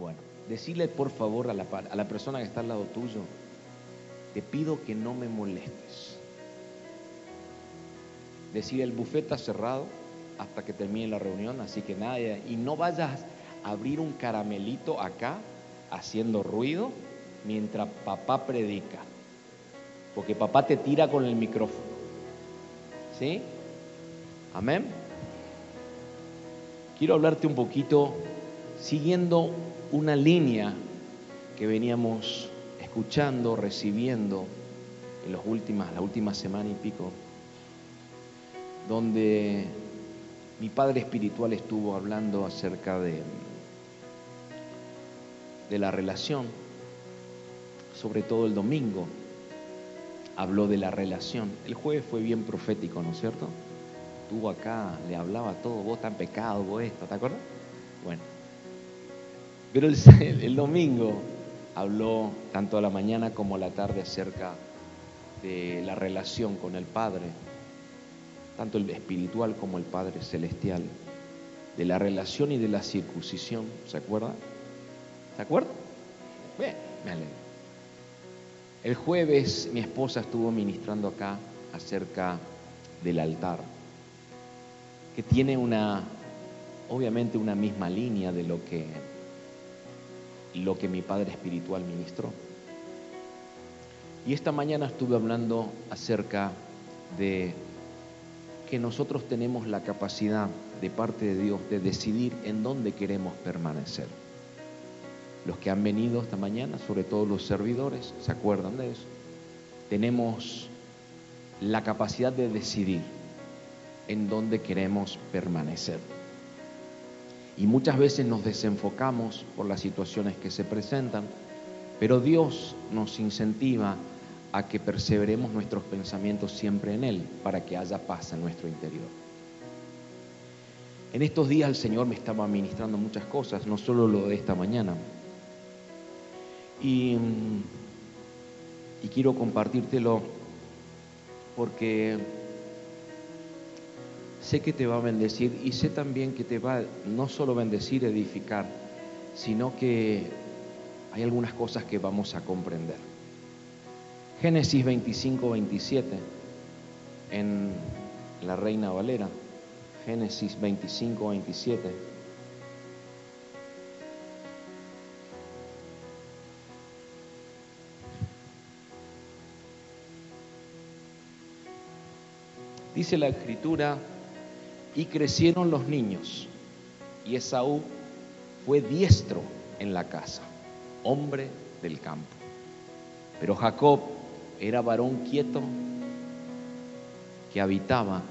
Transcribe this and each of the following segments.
Bueno, decirle por favor a la, a la persona que está al lado tuyo, te pido que no me molestes. Decir el bufete cerrado hasta que termine la reunión, así que nadie, y no vayas a abrir un caramelito acá haciendo ruido mientras papá predica, porque papá te tira con el micrófono. ¿Sí? Amén. Quiero hablarte un poquito siguiendo una línea que veníamos escuchando, recibiendo en los últimas, la última semana y pico, donde mi padre espiritual estuvo hablando acerca de, de la relación, sobre todo el domingo, habló de la relación. El jueves fue bien profético, ¿no es cierto? Tuvo acá, le hablaba todo, vos tan pecado, vos esto, ¿te acuerdas? Bueno. Pero el, domingo habló tanto a la mañana como a la tarde acerca de la relación con el Padre, tanto el espiritual como el Padre celestial, de la relación y de la circuncisión, ¿se acuerda? ¿Se acuerda? Bien, me alegro. El jueves mi esposa estuvo ministrando acá acerca del altar, que tiene una, obviamente una misma línea de lo que, lo que mi padre espiritual ministró. Y esta mañana estuve hablando acerca de que nosotros tenemos la capacidad de parte de Dios de decidir en dónde queremos permanecer los que han venido esta mañana, sobre todo los servidores, ¿se acuerdan de eso? Tenemos la capacidad de decidir en dónde queremos permanecer. Y muchas veces nos desenfocamos por las situaciones que se presentan, pero Dios nos incentiva a que perseveremos nuestros pensamientos siempre en Él, para que haya paz en nuestro interior. En estos días el Señor me estaba ministrando muchas cosas, no solo lo de esta mañana. Y, y quiero compartírtelo porque sé que te va a bendecir y sé también que te va no solo bendecir, edificar, sino que hay algunas cosas que vamos a comprender. Génesis 25, 27 en la Reina Valera, Génesis 25, 27. Dice la escritura, y crecieron los niños, y Esaú fue diestro en la casa, hombre del campo. Pero Jacob era varón quieto que habitaba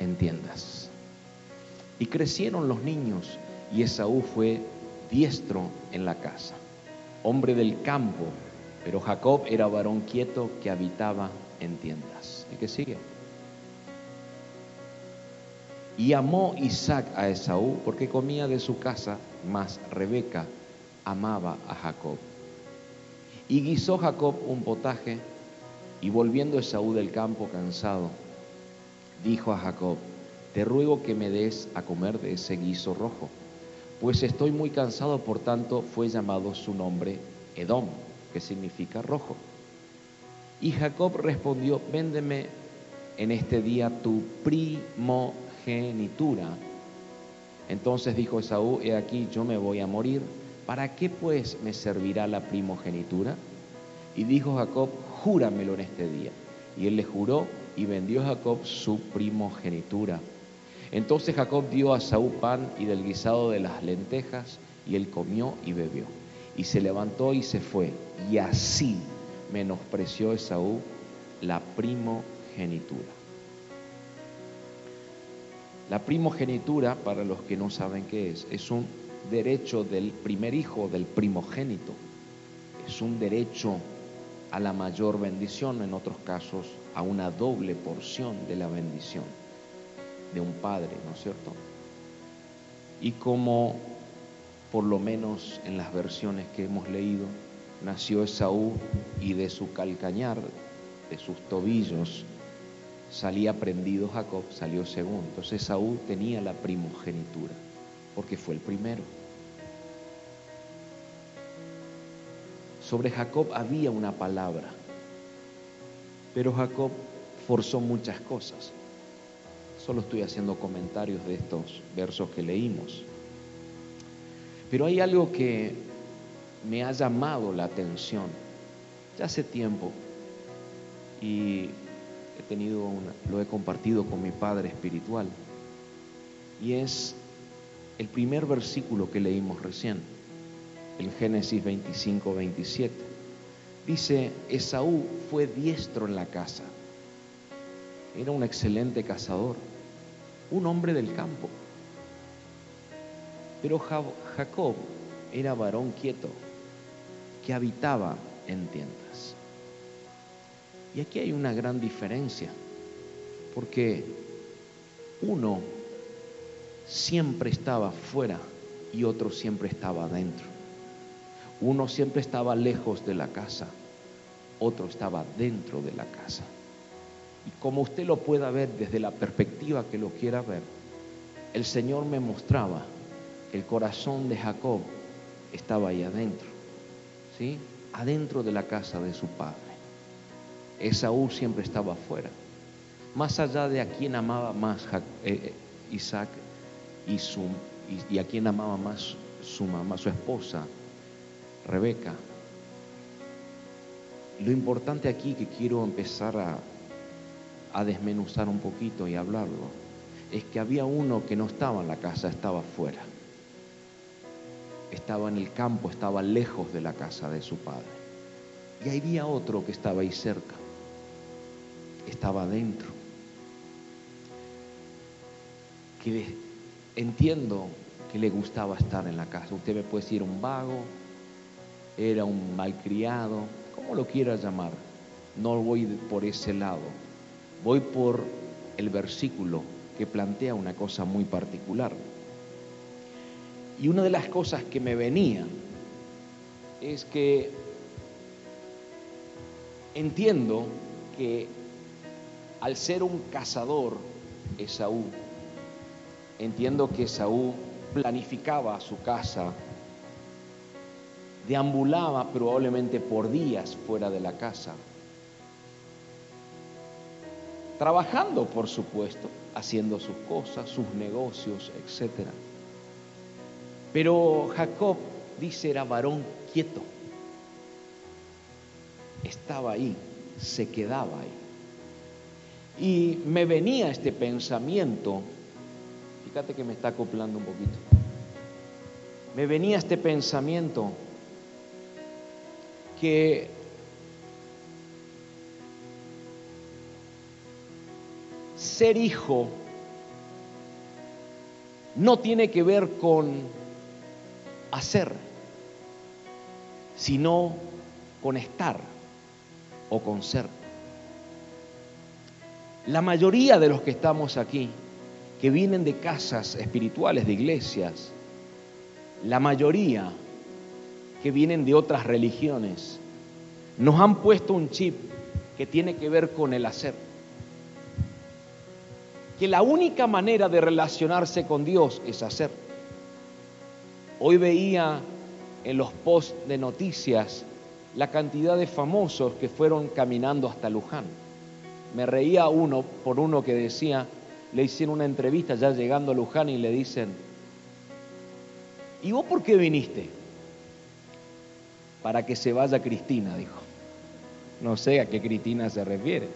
en tiendas. Y crecieron los niños, y Esaú fue diestro en la casa, hombre del campo, pero Jacob era varón quieto que habitaba en tiendas. ¿Y qué sigue? Y amó Isaac a Esaú porque comía de su casa, mas Rebeca amaba a Jacob. Y guisó Jacob un potaje, y volviendo Esaú del campo cansado, dijo a Jacob, te ruego que me des a comer de ese guiso rojo, pues estoy muy cansado, por tanto fue llamado su nombre Edom, que significa rojo. Y Jacob respondió, véndeme en este día tu primogenitura. Entonces dijo Esaú, he aquí yo me voy a morir, ¿para qué pues me servirá la primogenitura? Y dijo Jacob, júramelo en este día. Y él le juró y vendió Jacob su primogenitura. Entonces Jacob dio a Saúl pan y del guisado de las lentejas, y él comió y bebió. Y se levantó y se fue. Y así menospreció Esaú la primogenitura. La primogenitura, para los que no saben qué es, es un derecho del primer hijo, del primogénito. Es un derecho a la mayor bendición, en otros casos a una doble porción de la bendición de un padre, ¿no es cierto? Y como por lo menos en las versiones que hemos leído, nació Esaú y de su calcañar, de sus tobillos, salía prendido Jacob, salió segundo. Entonces Esaú tenía la primogenitura, porque fue el primero. Sobre Jacob había una palabra, pero Jacob forzó muchas cosas. Solo estoy haciendo comentarios de estos versos que leímos. Pero hay algo que me ha llamado la atención ya hace tiempo y he tenido lo he compartido con mi padre espiritual y es el primer versículo que leímos recién, el Génesis 25, 27. Dice, Esaú fue diestro en la casa, era un excelente cazador un hombre del campo. Pero Jacob era varón quieto, que habitaba en tiendas. Y aquí hay una gran diferencia, porque uno siempre estaba fuera y otro siempre estaba adentro. Uno siempre estaba lejos de la casa, otro estaba dentro de la casa. Y como usted lo pueda ver desde la perspectiva que lo quiera ver, el Señor me mostraba que el corazón de Jacob estaba ahí adentro, ¿sí? Adentro de la casa de su padre. Esaú siempre estaba afuera. Más allá de a quien amaba más eh, eh, Isaac y, a quien amaba más su mamá, su esposa, Rebeca. Lo importante aquí que quiero empezar a, desmenuzar un poquito y hablarlo, es que había uno que no estaba en la casa, estaba fuera. Estaba en el campo, estaba lejos de la casa de su padre. Y había otro que estaba ahí cerca, estaba adentro. Entiendo que le gustaba estar en la casa. Usted me puede decir un vago, era un malcriado, como lo quiera llamar. No voy por ese lado voy por el versículo que plantea una cosa muy particular. Y una de las cosas que me venía es que entiendo que al ser un cazador, Esaú, entiendo que Esaú planificaba su casa, deambulaba probablemente por días fuera de la casa, trabajando, por supuesto, haciendo sus cosas, sus negocios, etc. Pero Jacob dice era varón quieto. Estaba ahí, se quedaba ahí. Y me venía este pensamiento, fíjate que me está acoplando un poquito, me venía este pensamiento que ser hijo no tiene que ver con hacer, sino con estar o con ser. La mayoría de los que estamos aquí, que vienen de casas espirituales, de iglesias, la mayoría que vienen de otras religiones, nos han puesto un chip que tiene que ver con el hacer que la única manera de relacionarse con Dios es hacer. Hoy veía en los posts de noticias la cantidad de famosos que fueron caminando hasta Luján. Me reía uno por uno que decía, le hicieron una entrevista ya llegando a Luján y le dicen, ¿y vos por qué viniste? Para que se vaya Cristina, dijo. No sé a qué Cristina se refiere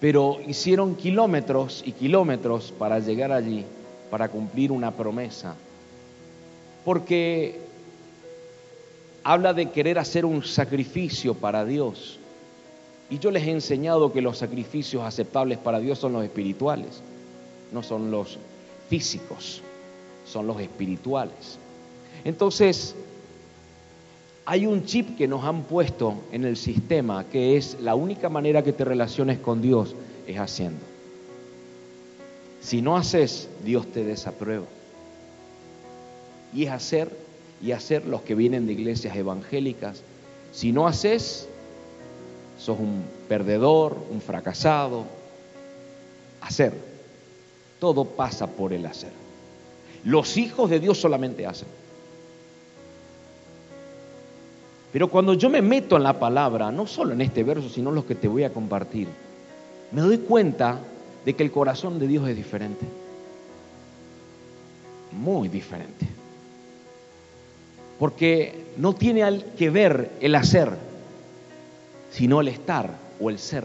pero hicieron kilómetros y kilómetros para llegar allí, para cumplir una promesa. Porque habla de querer hacer un sacrificio para Dios. Y yo les he enseñado que los sacrificios aceptables para Dios son los espirituales, no son los físicos, son los espirituales. Entonces, hay un chip que nos han puesto en el sistema que es la única manera que te relaciones con Dios es haciendo. Si no haces, Dios te desaprueba. Y es hacer y hacer los que vienen de iglesias evangélicas. Si no haces, sos un perdedor, un fracasado. Hacer. Todo pasa por el hacer. Los hijos de Dios solamente hacen. Pero cuando yo me meto en la palabra, no solo en este verso, sino en los que te voy a compartir, me doy cuenta de que el corazón de Dios es diferente. Muy diferente. Porque no tiene que ver el hacer, sino el estar o el ser.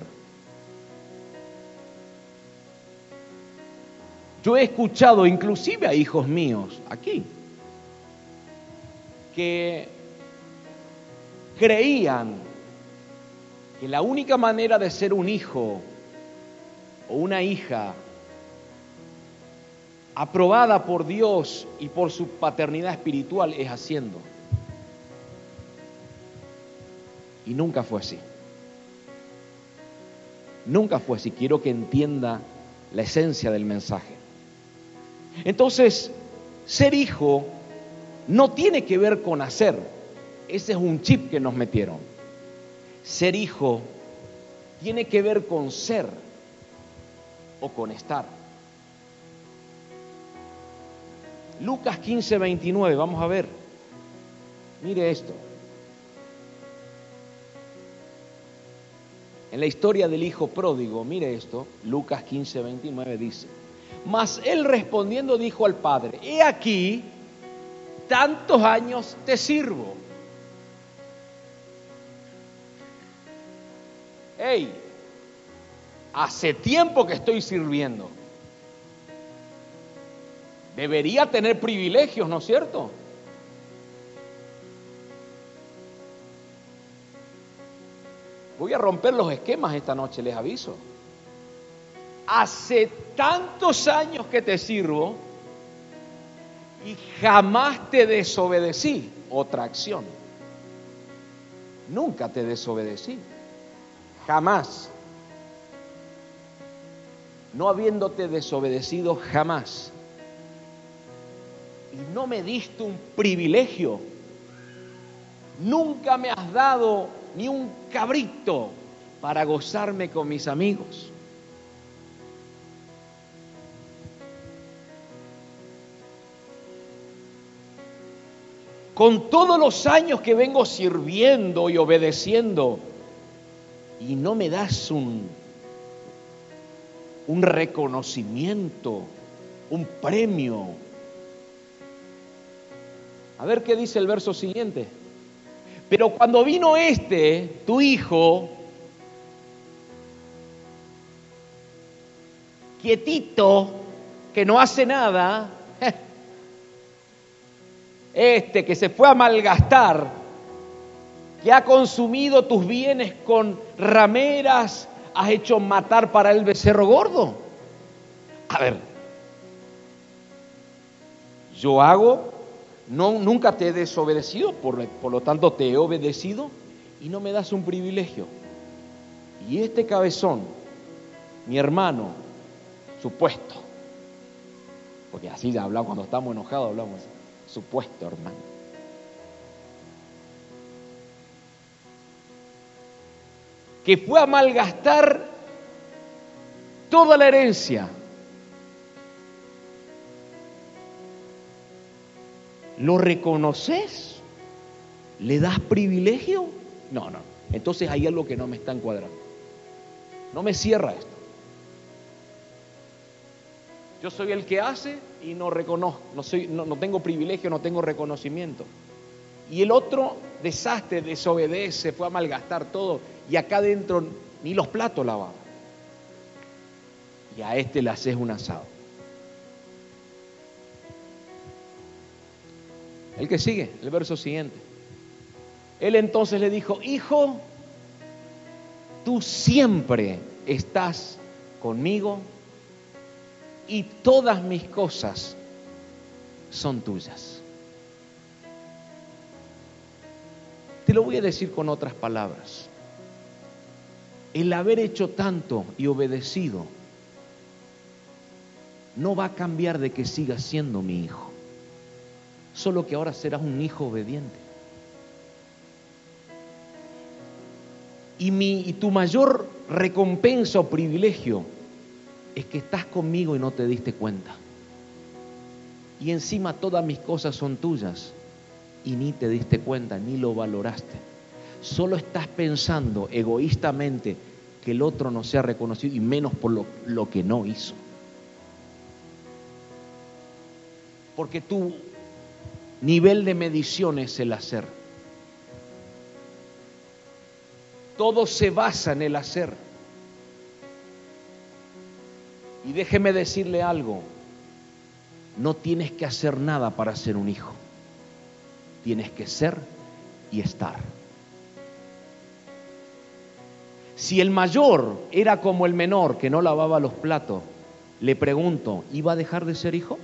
Yo he escuchado inclusive a hijos míos aquí que creían que la única manera de ser un hijo o una hija aprobada por Dios y por su paternidad espiritual es haciendo. Y nunca fue así. Nunca fue así. Quiero que entienda la esencia del mensaje. Entonces, ser hijo no tiene que ver con hacer. Ese es un chip que nos metieron. Ser hijo tiene que ver con ser o con estar. Lucas 15, 29, vamos a ver. Mire esto. En la historia del hijo pródigo, mire esto, Lucas 15, 29 dice, mas él respondiendo dijo al padre, he aquí, tantos años te sirvo. Hey, hace tiempo que estoy sirviendo. Debería tener privilegios, ¿no es cierto? Voy a romper los esquemas esta noche, les aviso hace tantos años que te sirvo y jamás te desobedecí. Otra acción. Nunca te desobedecí. Jamás. No habiéndote desobedecido jamás. Y no me diste un privilegio. Nunca me has dado ni un cabrito para gozarme con mis amigos. con todos los años que vengo sirviendo y obedeciendo, y no me das un, un reconocimiento, un premio. A ver qué dice el verso siguiente. Pero cuando vino este, tu hijo, quietito, que no hace nada, este que se fue a malgastar, que ha consumido tus bienes con rameras, has hecho matar para el becerro gordo. A ver, yo hago, no, nunca te he desobedecido, por, lo tanto te he obedecido y no me das un privilegio. Y este cabezón, mi hermano, supuesto, porque así hablamos cuando estamos enojados, hablamos supuesto, hermano. Que fue a malgastar toda la herencia. ¿Lo reconoces? ¿Le das privilegio? No, no. Entonces hay algo que no me está encuadrando. No me cierra esto. Yo soy el que hace y no reconozco, no, soy, no, tengo privilegio, no tengo reconocimiento. Y el otro desastre, desobedece, fue a malgastar todo y acá adentro ni los platos lavaba. Y a este le haces un asado. El que sigue, el verso siguiente. Él entonces le dijo, hijo, tú siempre estás conmigo y todas mis cosas son tuyas. Te lo voy a decir con otras palabras. El haber hecho tanto y obedecido no va a cambiar de que sigas siendo mi hijo. Solo que ahora serás un hijo obediente. Y, mi, y tu mayor recompensa o privilegio es que estás conmigo y no te diste cuenta. Y encima todas mis cosas son tuyas y ni te diste cuenta, ni lo valoraste. solo estás pensando egoístamente que el otro no sea reconocido y menos por lo, lo que no hizo. Porque tu nivel de medición es el hacer. Todo se basa en el hacer. Y déjeme decirle algo, no tienes que hacer nada para ser un hijo. Tienes que ser y estar. Si el mayor era como el menor que no lavaba los platos, le pregunto, ¿iba a dejar de ser hijo?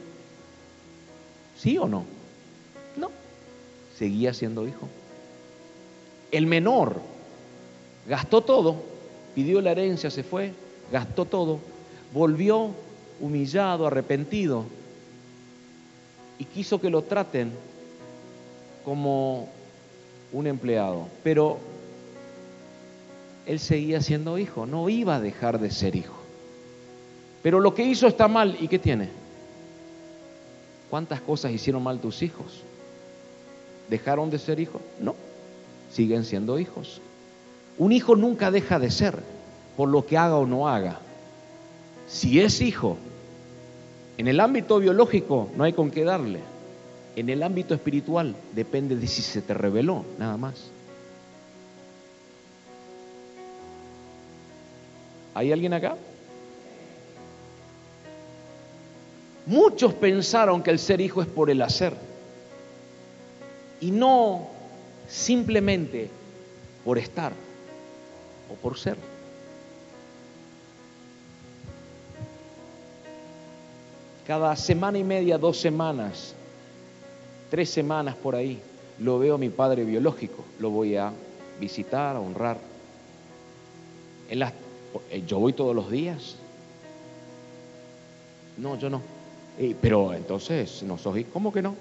¿Sí o no? Seguía siendo hijo. El menor gastó todo, pidió la herencia, se fue, gastó todo, volvió humillado, arrepentido, y quiso que lo traten como un empleado. Pero él seguía siendo hijo, no iba a dejar de ser hijo. Pero lo que hizo está mal, ¿y qué tiene? ¿Cuántas cosas hicieron mal tus hijos? ¿Dejaron de ser hijos? No, siguen siendo hijos. Un hijo nunca deja de ser por lo que haga o no haga. Si es hijo, en el ámbito biológico no hay con qué darle. En el ámbito espiritual depende de si se te reveló, nada más. ¿Hay alguien acá? Muchos pensaron que el ser hijo es por el hacer y no simplemente por estar o por ser. Cada semana y media, dos semanas, tres semanas por ahí, lo veo a mi padre biológico, lo voy a visitar, a honrar. En las, eh, yo voy todos los días. No, yo no. Eh, pero entonces, ¿no sos? ¿Cómo que no?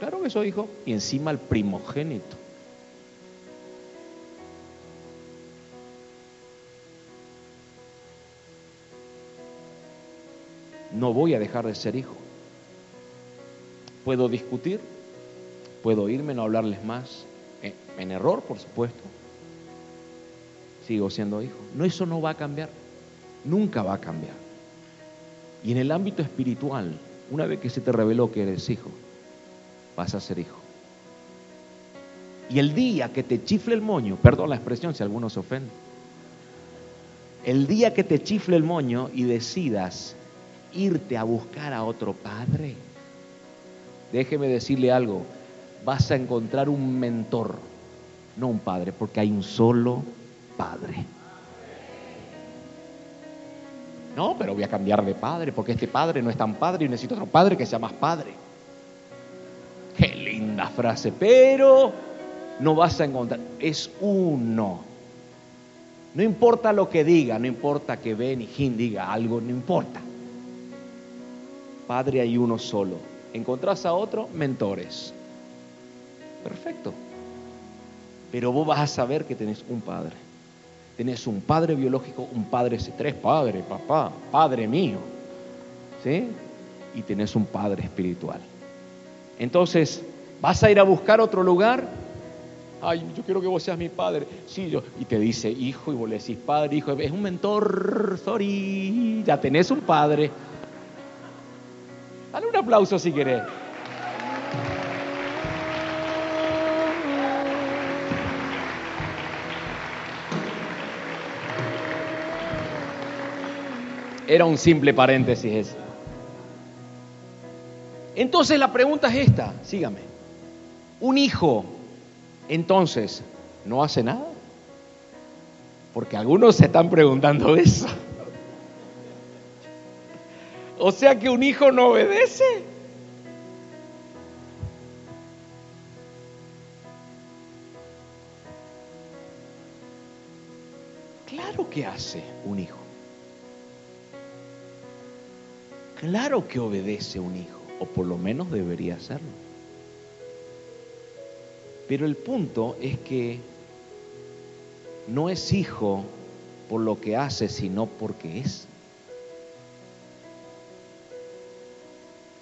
Claro que soy hijo. Y encima el primogénito. no voy a dejar de ser hijo. Puedo discutir, puedo irme, no hablarles más, eh, en error, por supuesto. Sigo siendo hijo. No, eso no va a cambiar, nunca va a cambiar. Y en el ámbito espiritual, una vez que se te reveló que eres hijo, vas a ser hijo. Y el día que te chifle el moño, perdón la expresión si alguno se ofende, el día que te chifle el moño y decidas irte a buscar a otro padre. Déjeme decirle algo, vas a encontrar un mentor, no un padre, porque hay un solo padre. No, pero voy a cambiar de padre, porque este padre no es tan padre y necesito otro padre que sea más padre. Linda frase, pero no vas a encontrar, es uno. No importa lo que diga, no importa que Ben y Jim diga algo, no importa. Padre hay uno solo. Encontrás a otro, mentores. Perfecto. Pero vos vas a saber que tenés un padre. Tenés un padre biológico, un padre, tres padres, papá, padre mío. ¿Sí? Y tenés un padre espiritual. Entonces, ¿vas a ir a buscar otro lugar? Ay, yo quiero que vos seas mi padre. Sí, yo. Y te dice hijo, y vos le decís padre, hijo. Es un mentor, sorry. Ya tenés un padre. Dale un aplauso si querés. Era un simple paréntesis ese. Entonces la pregunta es esta, sígame. Un hijo, entonces, ¿no hace nada? Porque algunos se están preguntando eso. O sea que un hijo no obedece. Claro que hace un hijo. Claro que obedece un hijo, o por lo menos debería hacerlo. Pero el punto es que no es hijo por lo que hace, sino porque es.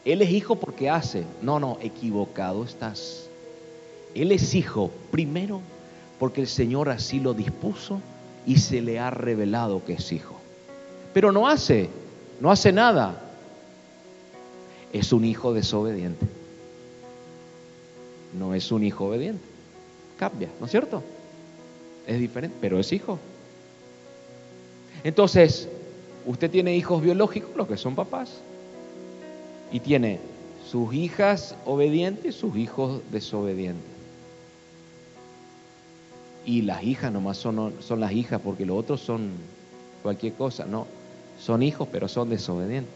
Él es hijo porque hace. No, no, equivocado estás. Él es hijo primero porque el Señor así lo dispuso y se le ha revelado que es hijo. Pero no hace, no hace nada. Es un hijo desobediente. No es un hijo obediente. Cambia, ¿no es cierto? Es diferente, pero es hijo. Entonces, usted tiene hijos biológicos, los que son papás, y tiene sus hijas obedientes, sus hijos desobedientes. Y las hijas nomás son, son las hijas porque los otros son cualquier cosa, no, son hijos pero son desobedientes.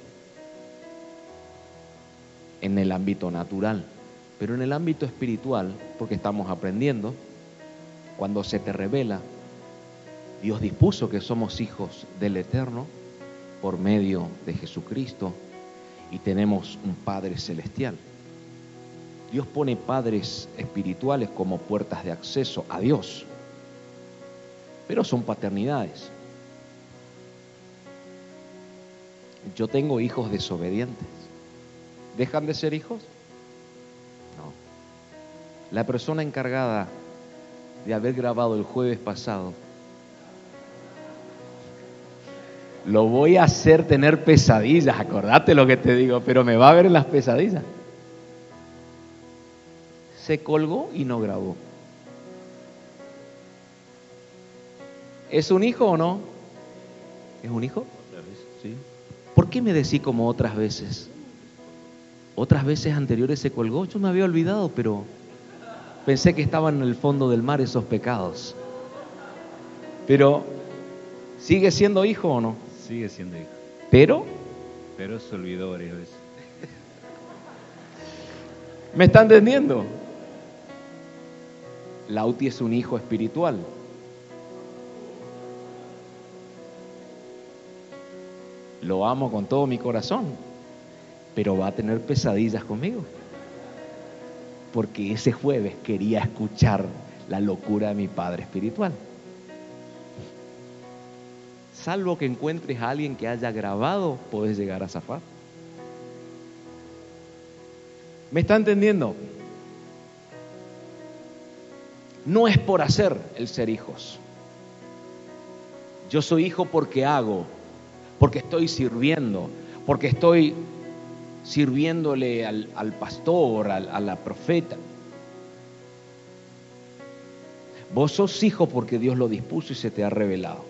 En el ámbito natural, pero en el ámbito espiritual, porque estamos aprendiendo, cuando se te revela, Dios dispuso que somos hijos del Eterno por medio de Jesucristo y tenemos un Padre celestial. Dios pone padres espirituales como puertas de acceso a Dios, pero son paternidades. Yo tengo hijos desobedientes. ¿Dejan de ser hijos? La persona encargada de haber grabado el jueves pasado lo voy a hacer tener pesadillas, acordate lo que te digo, pero me va a ver en las pesadillas. Se colgó y no grabó. ¿Es un hijo o no? ¿Es un hijo? Sí. ¿Por qué me decís como otras veces? Otras veces anteriores se colgó, yo me había olvidado, pero pensé que estaban en el fondo del mar esos pecados. Pero, ¿sigue siendo hijo o no? Sigue siendo hijo. Pero. Pero se olvidó varias veces. ¿Me está entendiendo? Lauti es un hijo espiritual. Lo amo con todo mi corazón, pero va a tener pesadillas conmigo. Porque ese jueves quería escuchar la locura de mi padre espiritual salvo que encuentres a alguien que haya grabado, puedes llegar a zafar. ¿Me está entendiendo? No es por hacer el ser hijos. Yo soy hijo porque hago, porque estoy sirviendo, porque estoy sirviéndole al, pastor, a la profeta. Vos sos hijo porque Dios lo dispuso y se te ha revelado.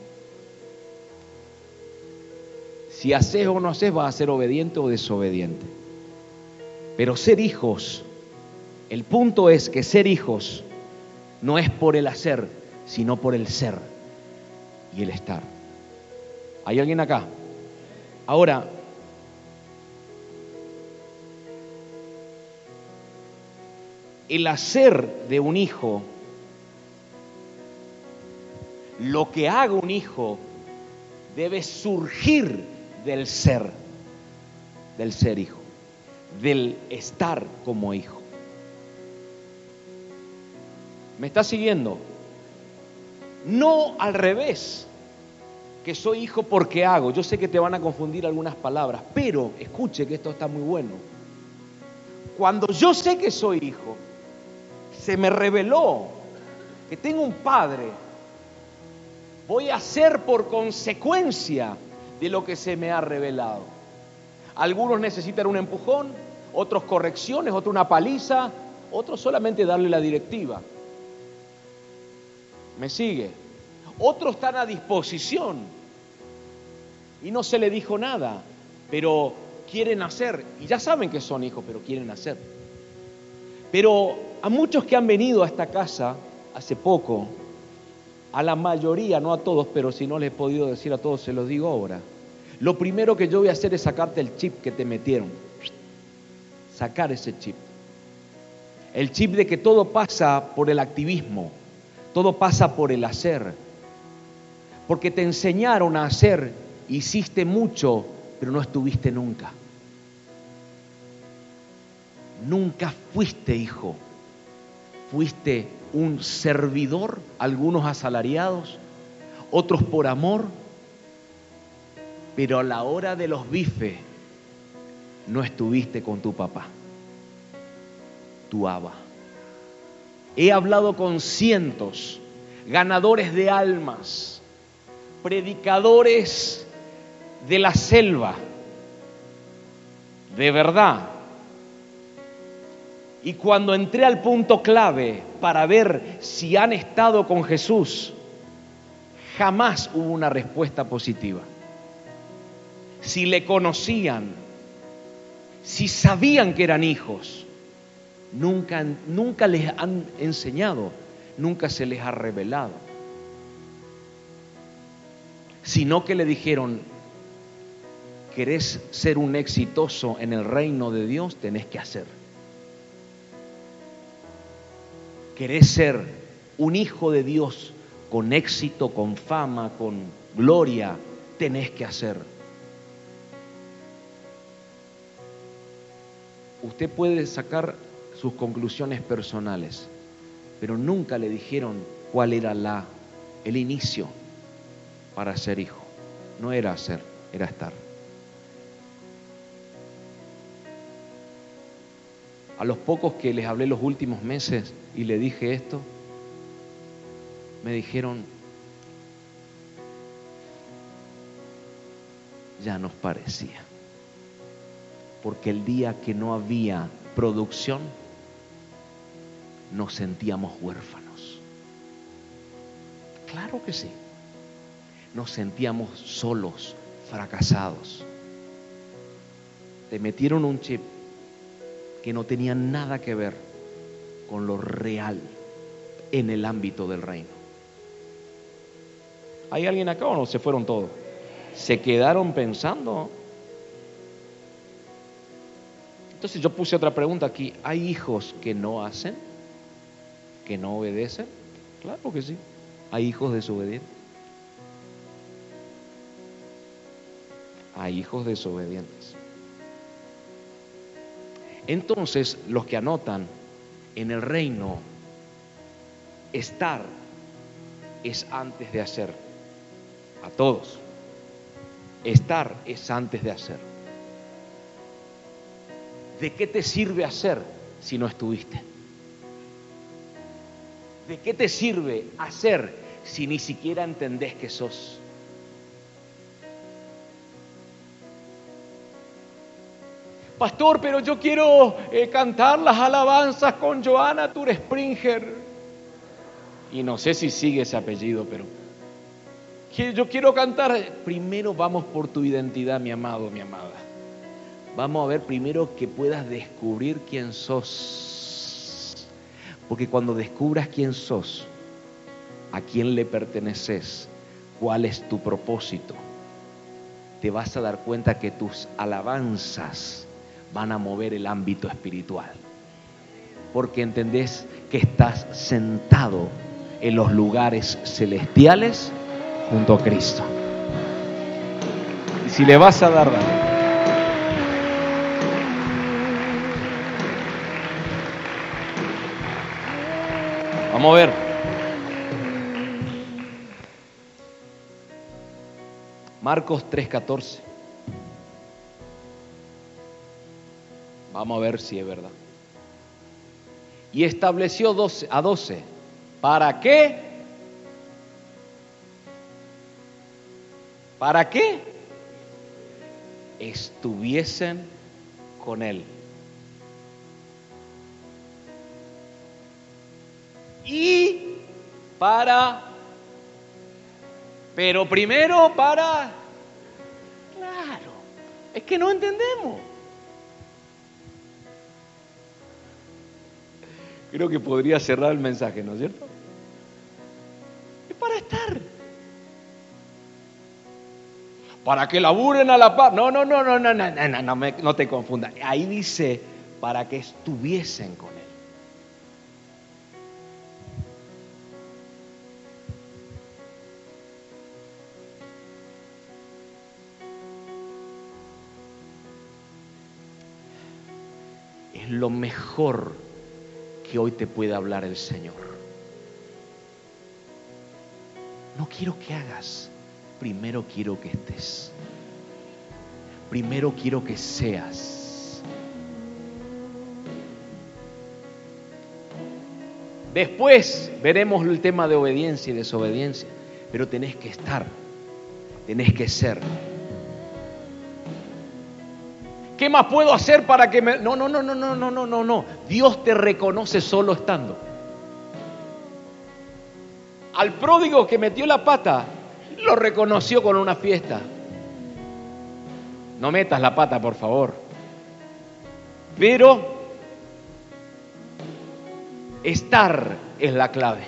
Si haces o no haces, vas a ser obediente o desobediente. Pero ser hijos, el punto es que ser hijos no es por el hacer, sino por el ser y el estar. ¿Hay alguien acá? Ahora, el hacer de un hijo, lo que haga un hijo, debe surgir del ser, del ser hijo, del estar como hijo. ¿Me está siguiendo? No al revés, que soy hijo porque hago. Yo sé que te van a confundir algunas palabras, pero escuche que esto está muy bueno. Cuando yo sé que soy hijo, se me reveló que tengo un padre, voy a ser por consecuencia de lo que se me ha revelado. Algunos necesitan un empujón, otros correcciones, otros una paliza, otros solamente darle la directiva. ¿Me sigue? Otros están a disposición y no se le dijo nada, pero quieren hacer, y ya saben que son hijos, pero quieren hacer. Pero a muchos que han venido a esta casa hace poco, a la mayoría, no a todos, pero si no les he podido decir a todos, se los digo ahora. Lo primero que yo voy a hacer es sacarte el chip que te metieron. Sacar ese chip. El chip de que todo pasa por el activismo, todo pasa por el hacer. Porque te enseñaron a hacer, hiciste mucho, pero no estuviste nunca. Nunca fuiste hijo. Fuiste un servidor, algunos asalariados, otros por amor, pero a la hora de los bifes no estuviste con tu papá, tu aba. He hablado con cientos ganadores de almas, predicadores de la selva, de verdad. Y cuando entré al punto clave para ver si han estado con Jesús, jamás hubo una respuesta positiva. Si le conocían, si sabían que eran hijos, nunca, nunca les han enseñado, nunca se les ha revelado. Sino que le dijeron, ¿querés ser un exitoso en el reino de Dios? Tenés que hacer. ¿Querés ser un hijo de Dios con éxito, con fama, con gloria? Tenés que hacer. Usted puede sacar sus conclusiones personales, pero nunca le dijeron cuál era la el inicio para ser hijo. No era ser, era estar. A los pocos que les hablé los últimos meses y le dije esto, me dijeron, ya nos parecía. Porque el día que no había producción, nos sentíamos huérfanos. Claro que sí. Nos sentíamos solos, fracasados. Te metieron un chip que no tenía nada que ver con lo real en el ámbito del reino. ¿Hay alguien acá o no? Se fueron todos. Se quedaron pensando. Entonces yo puse otra pregunta aquí. ¿Hay hijos que no hacen? ¿Que no obedecen? Claro que sí. Hay hijos desobedientes. Hay hijos desobedientes. Entonces, los que anotan en el reino, estar es antes de hacer. A todos. Estar es antes de hacer. ¿De qué te sirve hacer si no estuviste? ¿De qué te sirve hacer si ni siquiera entendés que sos? Pastor, pero yo quiero eh, cantar las alabanzas con Joana Tour Springer. Y no sé si sigue ese apellido, pero yo quiero cantar. Primero vamos por tu identidad, mi amado, mi amada. Vamos a ver primero que puedas descubrir quién sos. Porque cuando descubras quién sos, a quién le perteneces, cuál es tu propósito, te vas a dar cuenta que tus alabanzas van a mover el ámbito espiritual. Porque entendés que estás sentado en los lugares celestiales junto a Cristo. Y si le vas a dar, Vamos a ver. Marcos 3:14. Vamos a ver si es verdad. Y estableció 12, a 12. ¿Para qué? ¿Para qué? Estuviesen con él. Y para, pero primero para, claro, es que no entendemos. Creo que podría cerrar el mensaje, ¿no es cierto? Es para estar. Para que laburen a la paz. No, no, no, no, no, no, no, no, no te confundas. Ahí dice para que estuviesen con él. Es lo mejor que hoy te pueda hablar el Señor. No quiero que hagas, primero quiero que estés. Primero quiero que seas. Después veremos el tema de obediencia y desobediencia, pero tenés que estar, tenés que ser. ¿Qué más puedo hacer para que me... No, no, no, no, no, no, no, no, no. Dios te reconoce solo estando. Al pródigo que metió la pata, lo reconoció con una fiesta. No metas la pata, por favor. Pero estar es la clave.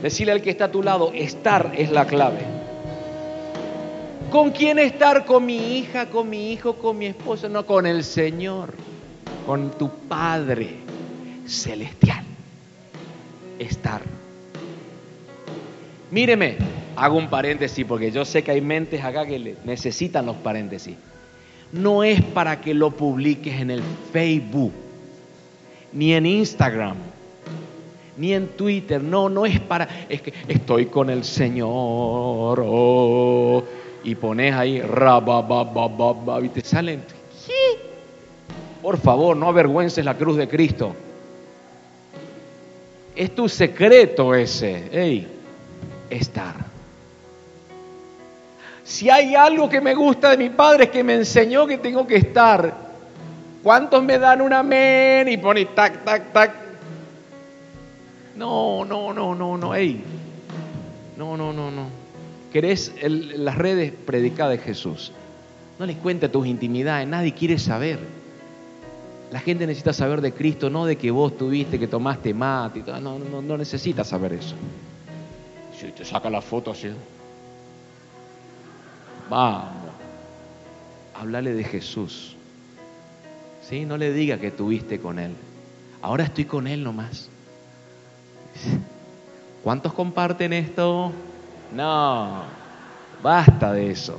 Decirle al que está a tu lado, estar es la clave. ¿Con quién estar? Con mi hija, con mi hijo, con mi esposa, no con el Señor, con tu Padre celestial. Estar. Míreme, hago un paréntesis porque yo sé que hay mentes acá que necesitan los paréntesis. No es para que lo publiques en el Facebook, ni en Instagram, ni en Twitter. No, no es para. Es que estoy con el Señor. Oh, y pones ahí, y te salen. Por favor, no avergüences la cruz de Cristo. Es tu secreto ese. Ey, estar. Si hay algo que me gusta de mi padre es que me enseñó que tengo que estar. ¿Cuántos me dan un amén y pone tac, tac, tac? No, no, no, no, no, ey. No, no, no, no. ¿Querés las redes predicadas de Jesús? No les cuentes tus intimidades, nadie quiere saber. La gente necesita saber de Cristo, no de que vos tuviste, que tomaste mate y todo. No, no, no necesita saber eso. Si te saca la foto así. Vamos. Háblale de Jesús. ¿Sí? No le diga que tuviste con Él. Ahora estoy con Él nomás. ¿Cuántos comparten esto? No, basta de eso.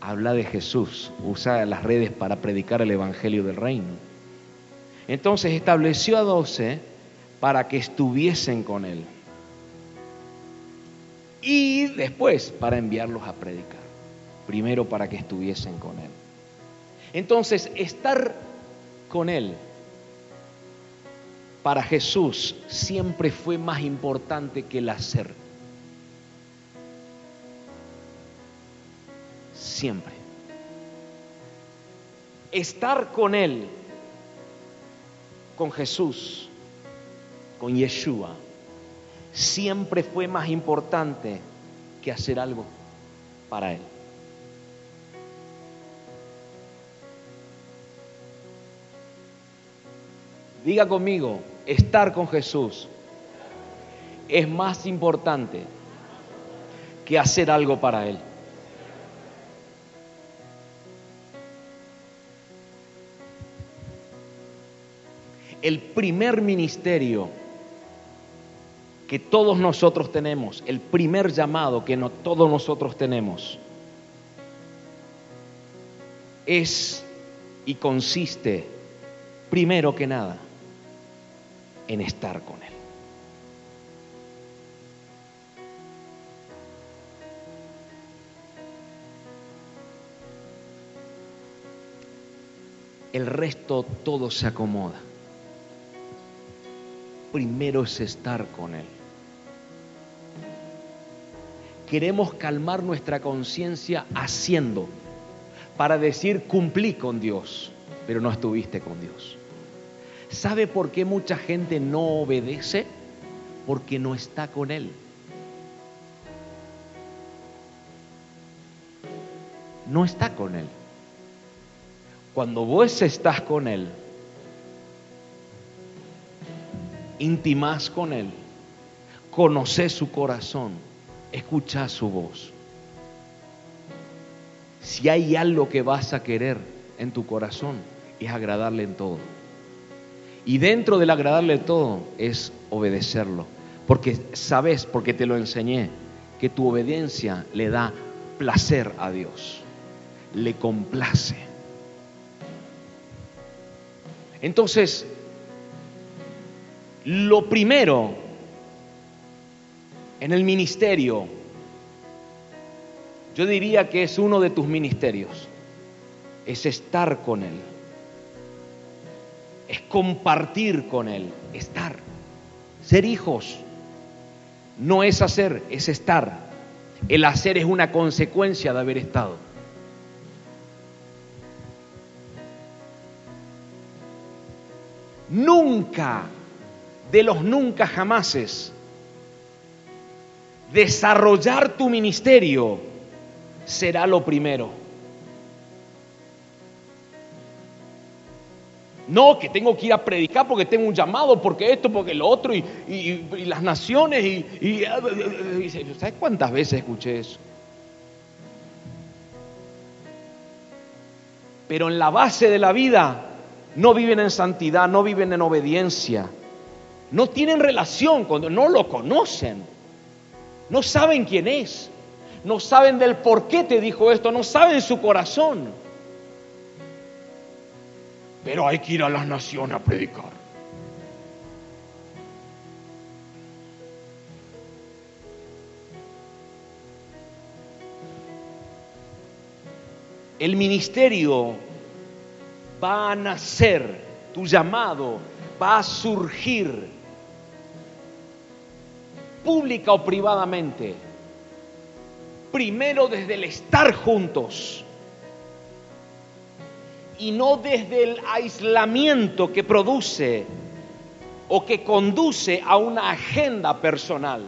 Habla de Jesús, usa las redes para predicar el Evangelio del Reino. Entonces estableció a doce para que estuviesen con él. Y después para enviarlos a predicar. Primero para que estuviesen con él. Entonces, estar con él para Jesús siempre fue más importante que el hacer. Siempre. Estar con Él, con Jesús, con Yeshua, siempre fue más importante que hacer algo para Él. Diga conmigo, estar con Jesús es más importante que hacer algo para Él. El primer ministerio que todos nosotros tenemos, el primer llamado que no, todos nosotros tenemos, es y consiste, primero que nada, en estar con Él. El resto todo se acomoda. Primero es estar con Él. Queremos calmar nuestra conciencia haciendo para decir cumplí con Dios, pero no estuviste con Dios. ¿Sabe por qué mucha gente no obedece? Porque no está con Él. No está con Él. Cuando vos estás con Él, intimás con Él, conoces su corazón, escuchás su voz. Si hay algo que vas a querer en tu corazón, es agradarle en todo. Y dentro del agradarle todo es obedecerlo. Porque sabes, porque te lo enseñé, que tu obediencia le da placer a Dios. Le complace. Entonces, lo primero en el ministerio, yo diría que es uno de tus ministerios, es estar con Él es compartir con Él, estar. Ser hijos no es hacer, es estar. El hacer es una consecuencia de haber estado. Nunca, de los nunca jamases, desarrollar tu ministerio será lo primero. No, que tengo que ir a predicar porque tengo un llamado, porque esto, porque lo otro, y, las naciones, y, ¿Sabes cuántas veces escuché eso? Pero en la base de la vida no viven en santidad, no viven en obediencia, no tienen relación cuando no lo conocen, no saben quién es, no saben del por qué te dijo esto, no saben su corazón pero hay que ir a las naciones a predicar. El ministerio va a nacer, tu llamado va a surgir pública o privadamente. Primero desde el estar juntos y no desde el aislamiento que produce o que conduce a una agenda personal.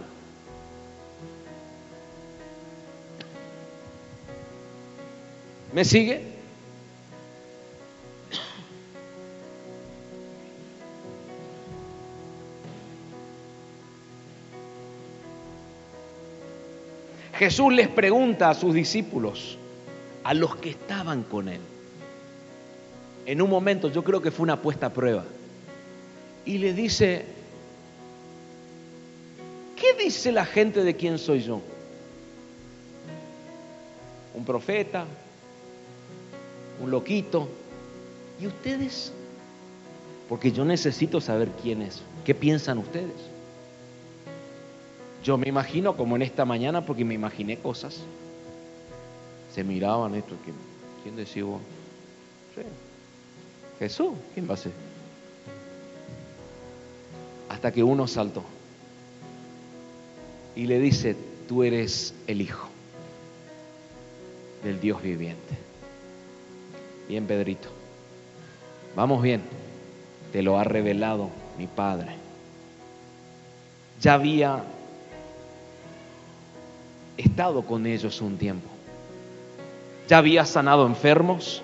¿Me sigue? Jesús les pregunta a sus discípulos, a los que estaban con él, en un momento, yo creo que fue una puesta a prueba, y le dice, ¿qué dice la gente de quién soy yo? ¿Un profeta? ¿Un loquito? ¿Y ustedes? Porque yo necesito saber quién es. ¿Qué piensan ustedes? Yo me imagino como en esta mañana, porque me imaginé cosas. Se miraban esto. ¿Quién decía vos? Jesús, ¿quién va a ser? Hasta que uno saltó y le dice, tú eres el Hijo del Dios viviente. Bien, Pedrito, vamos bien, te lo ha revelado mi Padre. Ya había estado con ellos un tiempo. Ya había sanado enfermos,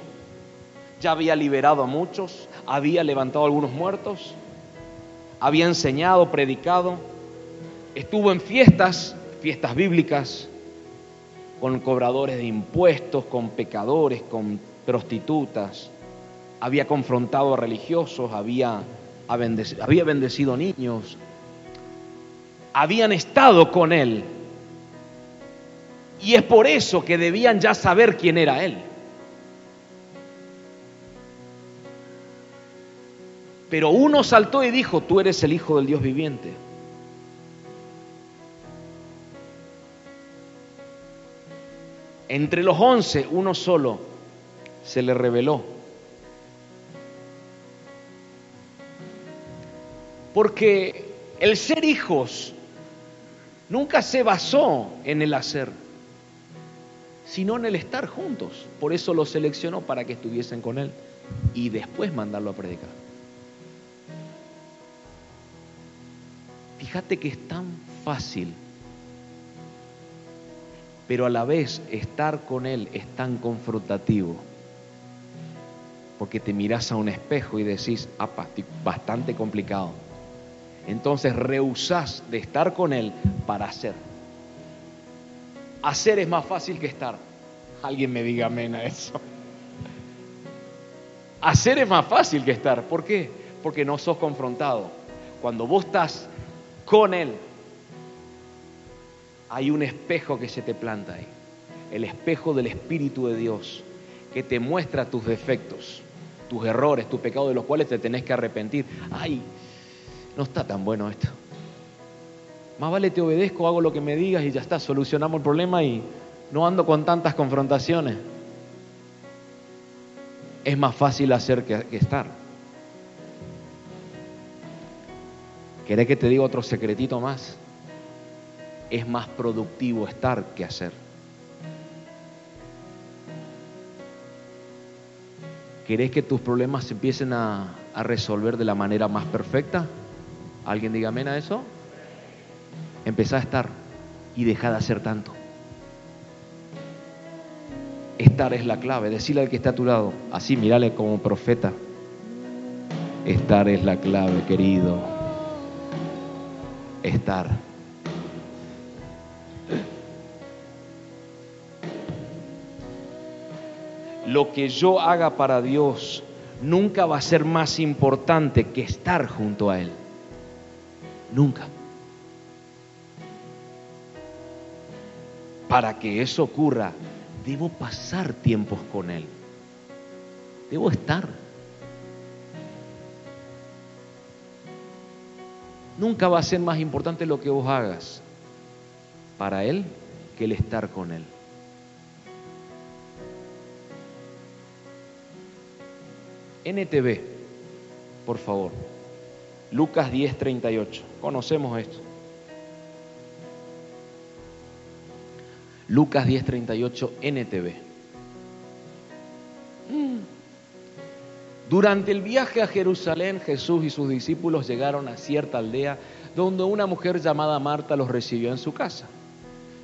ya había liberado a muchos, había levantado a algunos muertos, había enseñado, predicado, estuvo en fiestas, fiestas bíblicas, con cobradores de impuestos, con pecadores, con prostitutas, había confrontado a religiosos, había, había bendecido niños, habían estado con él. Y es por eso que debían ya saber quién era él. Pero uno saltó y dijo, tú eres el Hijo del Dios viviente. Entre los once, uno solo se le reveló. Porque el ser hijos nunca se basó en el hacer, sino en el estar juntos. Por eso lo seleccionó para que estuviesen con él y después mandarlo a predicar. Fíjate que es tan fácil, pero a la vez estar con Él es tan confrontativo, porque te miras a un espejo y decís, ah, bastante complicado. Entonces rehusás de estar con Él para hacer. Hacer es más fácil que estar. Alguien me diga amén a eso. Hacer es más fácil que estar. ¿Por qué? Porque no sos confrontado. Cuando vos estás con Él, hay un espejo que se te planta ahí. El espejo del Espíritu de Dios que te muestra tus defectos, tus errores, tus pecados de los cuales te tenés que arrepentir. Ay, no está tan bueno esto. Más vale te obedezco, hago lo que me digas y ya está, solucionamos el problema y no ando con tantas confrontaciones. Es más fácil hacer que, que estar. ¿Querés que te diga otro secretito más? Es más productivo estar que hacer. ¿Querés que tus problemas se empiecen a, resolver de la manera más perfecta? ¿Alguien diga amén a eso? Empezá a estar y deja de hacer tanto. Estar es la clave. Decirle al que está a tu lado, así, mírale como profeta. Estar es la clave, querido. Estar. Lo que yo haga para Dios nunca va a ser más importante que estar junto a Él. Nunca. Para que eso ocurra, debo pasar tiempos con Él. Debo estar. Nunca va a ser más importante lo que vos hagas para Él que el estar con Él. NTV, por favor. Lucas 10:38. Conocemos esto. Lucas 10:38 NTV. Durante el viaje a Jerusalén, Jesús y sus discípulos llegaron a cierta aldea donde una mujer llamada Marta los recibió en su casa.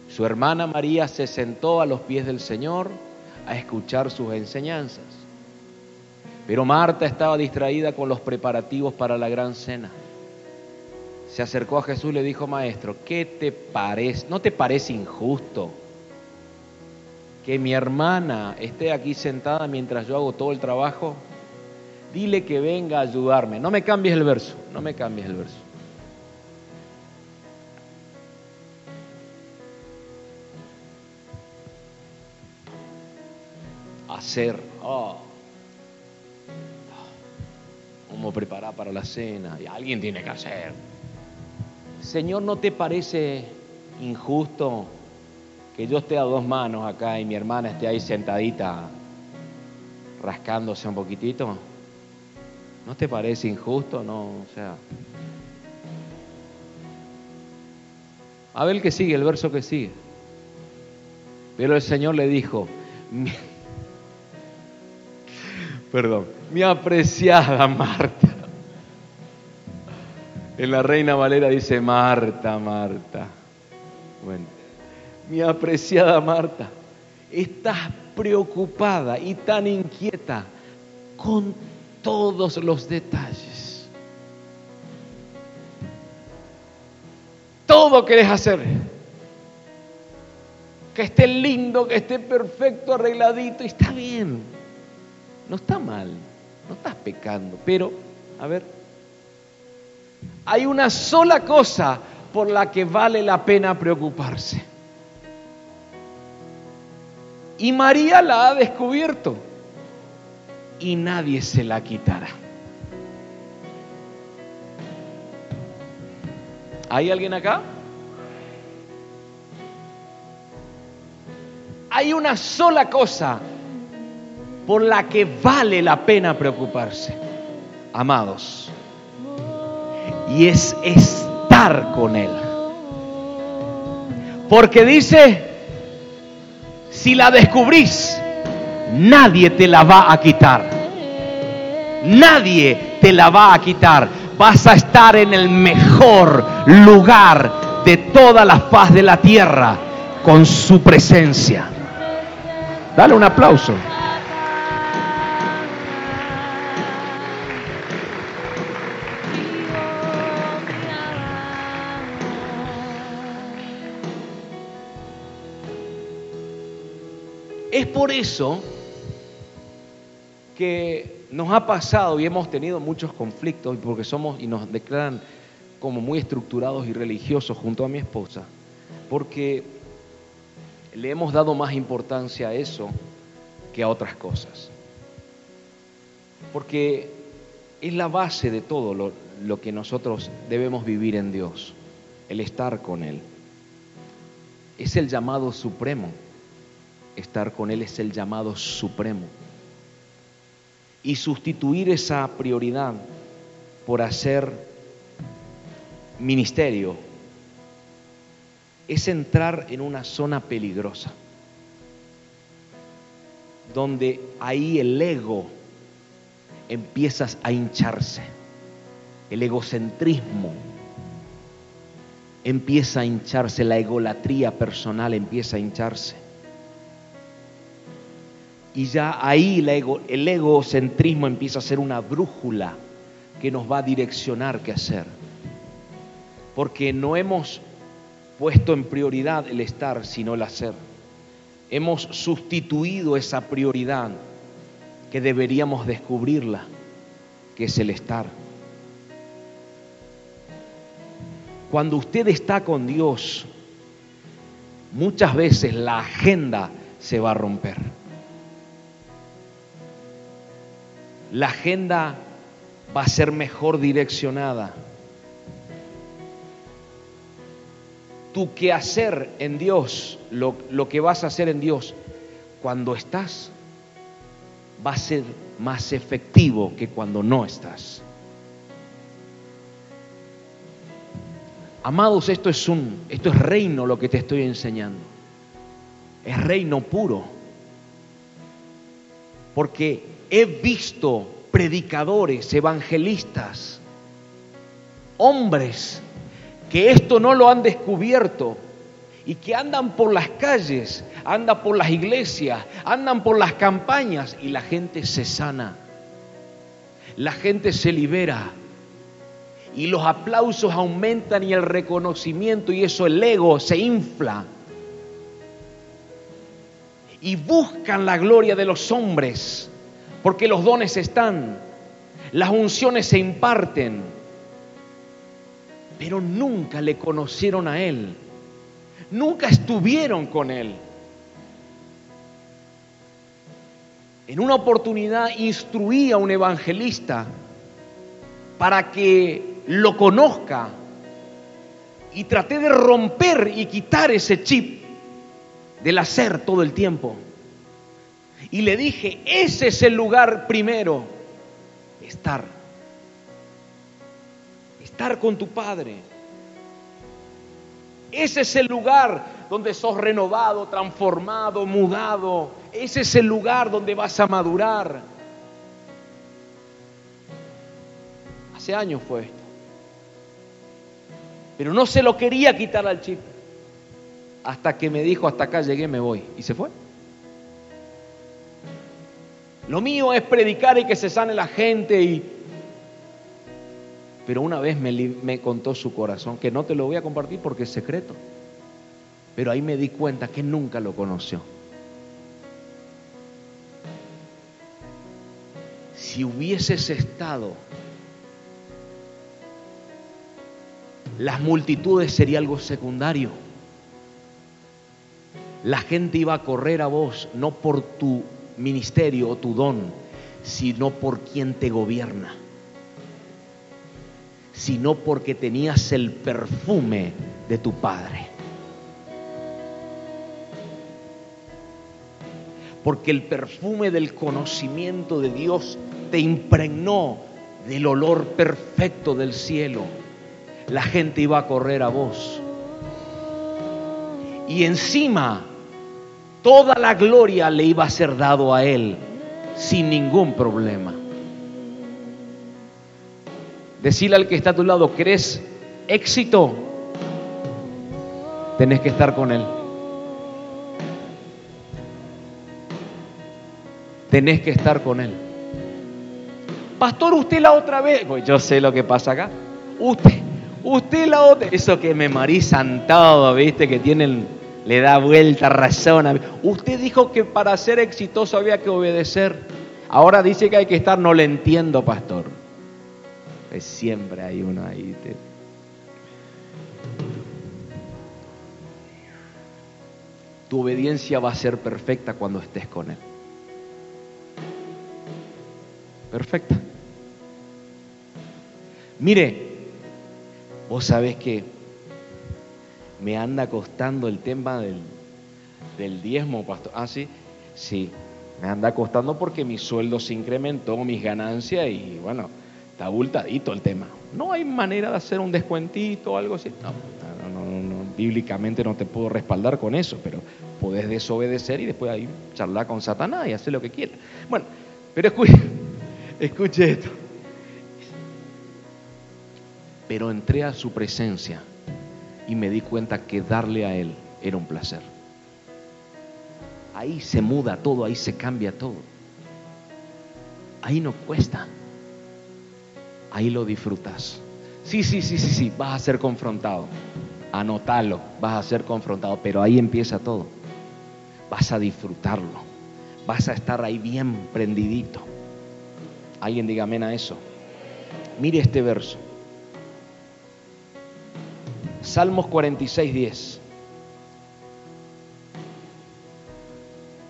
Su hermana María se sentó a los pies del Señor a escuchar sus enseñanzas. Pero Marta estaba distraída con los preparativos para la gran cena. Se acercó a Jesús y le dijo, maestro, ¿qué te parece? ¿No te parece injusto que mi hermana esté aquí sentada mientras yo hago todo el trabajo? Dile que venga a ayudarme. No me cambies el verso, no me cambies el verso. Hacer. Oh. ¿Cómo preparar para la cena? Y alguien tiene que hacer. Señor, ¿no te parece injusto que yo esté a dos manos acá y mi hermana esté ahí sentadita rascándose un poquitito? ¿No te parece injusto? No, o sea. A ver el que sigue, el verso que sigue. Pero el Señor le dijo, perdón, mi apreciada Marta. En la Reina Valera dice Marta, Marta. Bueno, mi apreciada Marta, estás preocupada y tan inquieta con todos los detalles. Todo querés hacer. Que esté lindo, que esté perfecto, arregladito, y está bien. No está mal, no estás pecando. Pero, a ver, hay una sola cosa por la que vale la pena preocuparse. Y María la ha descubierto y nadie se la quitará. ¿Hay alguien acá? Hay una sola cosa por la que vale la pena preocuparse, amados, y es estar con Él. Porque dice, si la descubrís, nadie te la va a quitar. Nadie te la va a quitar. Vas a estar en el mejor lugar de toda la faz de la tierra con su presencia. Dale un aplauso. Es por eso que nos ha pasado y hemos tenido muchos conflictos porque somos y nos declaran como muy estructurados y religiosos junto a mi esposa, porque le hemos dado más importancia a eso que a otras cosas. Porque es la base de todo lo, lo que nosotros debemos vivir en Dios, el estar con Él. Es el llamado supremo estar con Él es el llamado supremo. Y sustituir esa prioridad por hacer ministerio es entrar en una zona peligrosa, donde ahí el ego empieza a hincharse, el egocentrismo empieza a hincharse, la egolatría personal empieza a hincharse. Y ya ahí el egocentrismo empieza a ser una brújula que nos va a direccionar qué hacer. Porque no hemos puesto en prioridad el estar, sino el hacer. Hemos sustituido esa prioridad que deberíamos descubrirla, que es el estar. Cuando usted está con Dios, muchas veces la agenda se va a romper. La agenda va a ser mejor direccionada. Tu hacer en Dios, lo, lo que vas a hacer en Dios, cuando estás, va a ser más efectivo que cuando no estás. Amados, esto es un esto es reino lo que te estoy enseñando. Es reino puro. Porque he visto predicadores, evangelistas, hombres que esto no lo han descubierto y que andan por las calles, andan por las iglesias, andan por las campañas y la gente se sana, la gente se libera y los aplausos aumentan y el reconocimiento y eso el ego se infla. Y buscan la gloria de los hombres porque los dones están, las unciones se imparten, pero nunca le conocieron a Él, nunca estuvieron con Él. En una oportunidad instruí a un evangelista para que lo conozca y traté de romper y quitar ese chip del hacer todo el tiempo. Y le dije, ese es el lugar primero, estar. Estar con tu Padre. Ese es el lugar donde sos renovado, transformado, mudado. Ese es el lugar donde vas a madurar. Hace años fue esto. Pero no se lo quería quitar al chip. Hasta que me dijo, hasta acá llegué, me voy. Y se fue. Lo mío es predicar y que se sane la gente y... Pero una vez me, me contó su corazón, que no te lo voy a compartir porque es secreto. Pero ahí me di cuenta que nunca lo conoció. Si hubieses estado, las multitudes sería algo secundario. La gente iba a correr a vos, no por tu ministerio o tu don, sino por quien te gobierna, sino porque tenías el perfume de tu Padre. Porque el perfume del conocimiento de Dios te impregnó del olor perfecto del cielo. La gente iba a correr a vos. Y encima toda la gloria le iba a ser dado a él sin ningún problema. Decirle al que está a tu lado, ¿crees éxito? Tenés que estar con él. Tenés que estar con él. Pastor, usted la otra vez, pues yo sé lo que pasa acá. Usted, usted la otra, eso que memorizan todo, viste, que tienen le da vuelta razón. Usted dijo que para ser exitoso había que obedecer. Ahora dice que hay que estar, no le entiendo, pastor. Pues siempre hay uno ahí. Tu obediencia va a ser perfecta cuando estés con Él. Perfecta. Mire, vos sabés que me anda costando el tema del, diezmo, pastor. Ah, sí, sí, me anda costando porque mi sueldo se incrementó, mis ganancias y bueno, está abultadito el tema. No hay manera de hacer un descuentito o algo así. No, no, no, no, bíblicamente no te puedo respaldar con eso, pero podés desobedecer y después ahí charlar con Satanás y hacer lo que quieras. Bueno, pero escuche, escuche esto. Pero entré a su presencia y me di cuenta que darle a Él era un placer. Ahí se muda todo, ahí se cambia todo. Ahí no cuesta. Ahí lo disfrutas. Sí, sí, sí, sí, sí, vas a ser confrontado. Anótalo, vas a ser confrontado, pero ahí empieza todo. Vas a disfrutarlo. Vas a estar ahí bien prendidito. Alguien diga amén a eso. Mire este verso. Salmos 46, 10.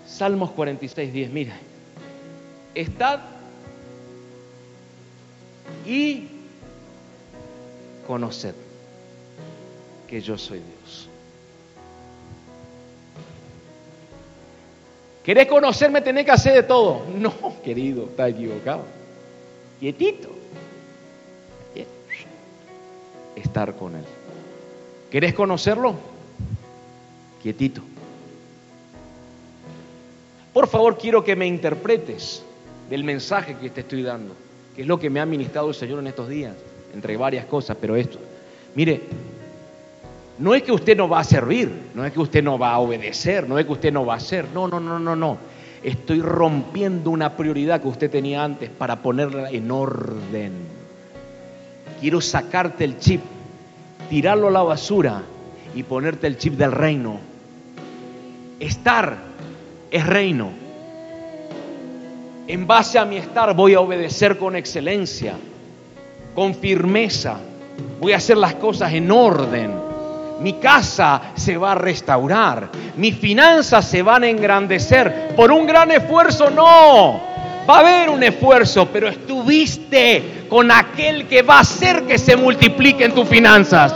Salmos 46, 10. Mira. Estad y conoced que yo soy Dios. ¿Querés conocerme? Tenés que hacer de todo. No, querido, está equivocado. Quietito. Estar con Él. ¿Querés conocerlo? Quietito. Por favor, quiero que me interpretes del mensaje que te estoy dando, que es lo que me ha ministrado el Señor en estos días, entre varias cosas, pero esto. Mire, no es que usted no va a servir, no es que usted no va a obedecer, no es que usted no va a hacer, no, no, no, no, no. Estoy rompiendo una prioridad que usted tenía antes para ponerla en orden. Quiero sacarte el chip, tirarlo a la basura y ponerte el chip del reino. Estar es reino. En base a mi estar voy a obedecer con excelencia, con firmeza. Voy a hacer las cosas en orden. Mi casa se va a restaurar. Mis finanzas se van a engrandecer. Por un gran esfuerzo, no. Va a haber un esfuerzo, pero estuviste con aquel que va a hacer que se multipliquen tus finanzas.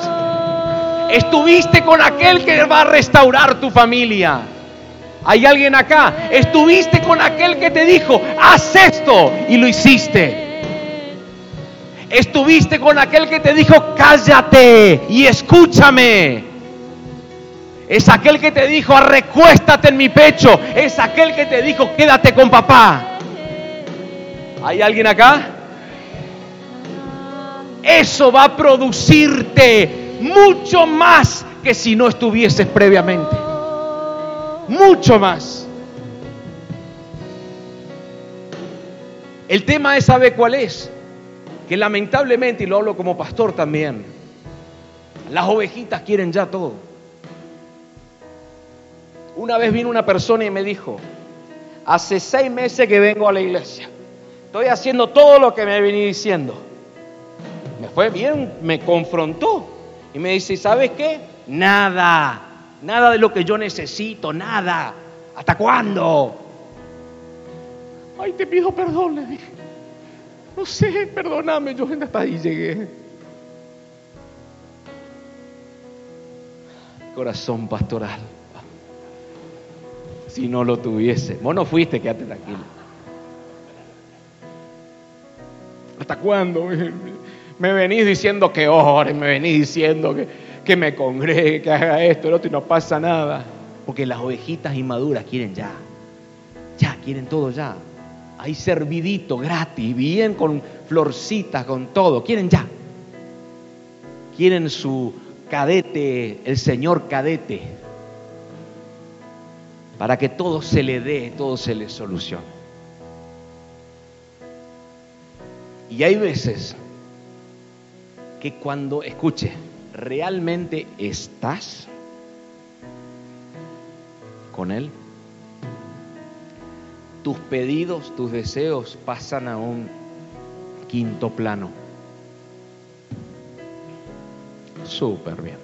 Estuviste con aquel que va a restaurar tu familia. ¿Hay alguien acá? Estuviste con aquel que te dijo, haz esto y lo hiciste. Estuviste con aquel que te dijo, cállate y escúchame. Es aquel que te dijo, recuéstate en mi pecho. Es aquel que te dijo, quédate con papá. ¿Hay alguien acá? Eso va a producirte mucho más que si no estuvieses previamente mucho más. El tema es, ¿sabe cuál es? Que lamentablemente, y lo hablo como pastor también, las ovejitas quieren ya todo. Una vez vino una persona y me dijo, hace seis meses que vengo a la iglesia, estoy haciendo todo lo que me vení diciendo. Me fue bien, me confrontó y me dice, ¿sabes qué? Nada. Nada de lo que yo necesito, nada. ¿Hasta cuándo? Ay, te pido perdón, le dije. No sé, perdóname, yo hasta ahí llegué. Corazón pastoral. Si no lo tuviese. Vos no fuiste, quédate tranquilo. ¿Hasta cuándo? Me venís diciendo que ores, me venís diciendo que, que me congregue, que haga esto, el otro y no pasa nada. Porque las ovejitas inmaduras quieren ya. Ya, quieren todo ya. Hay servidito gratis, bien con florcitas, con todo. Quieren ya. Quieren su cadete, el señor cadete. Para que todo se le dé, todo se le solucione. Y hay veces que cuando, escuche, realmente estás con Él, tus pedidos, tus deseos pasan a un quinto plano. Súper bien.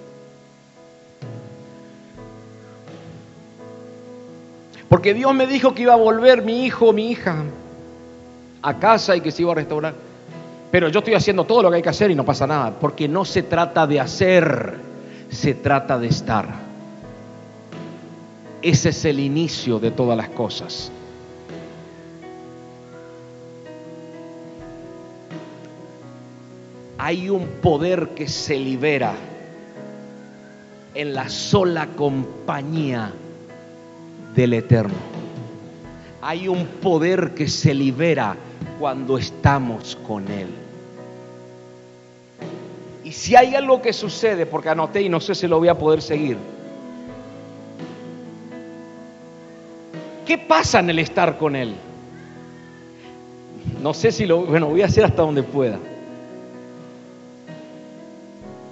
Porque Dios me dijo que iba a volver mi hijo, mi hija, a casa y que se iba a restaurar. Pero yo estoy haciendo todo lo que hay que hacer y no pasa nada, porque no se trata de hacer, se trata de estar. Ese es el inicio de todas las cosas. hay un poder que se libera en la sola compañía del Eterno. Hay un poder que se libera cuando estamos con Él. Y si hay algo que sucede, porque anoté y no sé si lo voy a poder seguir, ¿qué pasa en el estar con Él? No sé si lo, bueno, voy a hacer hasta donde pueda.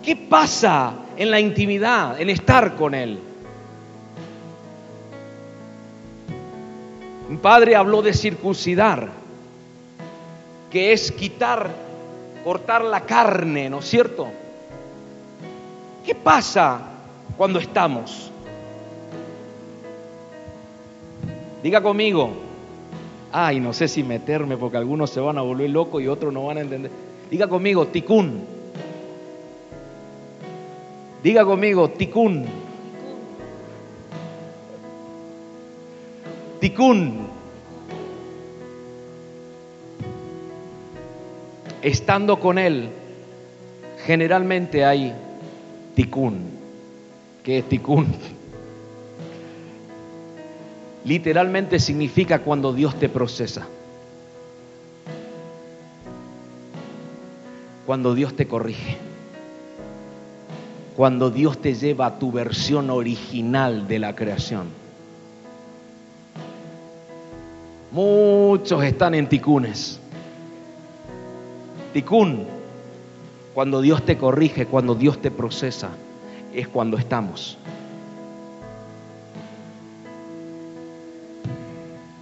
¿Qué pasa en la intimidad, en estar con Él? Mi padre habló de circuncidar, que es quitar, cortar la carne, ¿no es cierto? ¿Qué pasa cuando estamos? Diga conmigo, ay, no sé si meterme porque algunos se van a volver locos y otros no van a entender. Diga conmigo, ticún. Diga conmigo, ticún. Ticún. Estando con él, generalmente hay ticún. ¿Qué es ticún? Literalmente significa cuando Dios te procesa. Cuando Dios te corrige. Cuando Dios te lleva a tu versión original de la creación. Muchos están en ticunes. Ticún, cuando Dios te corrige, cuando Dios te procesa, es cuando estamos.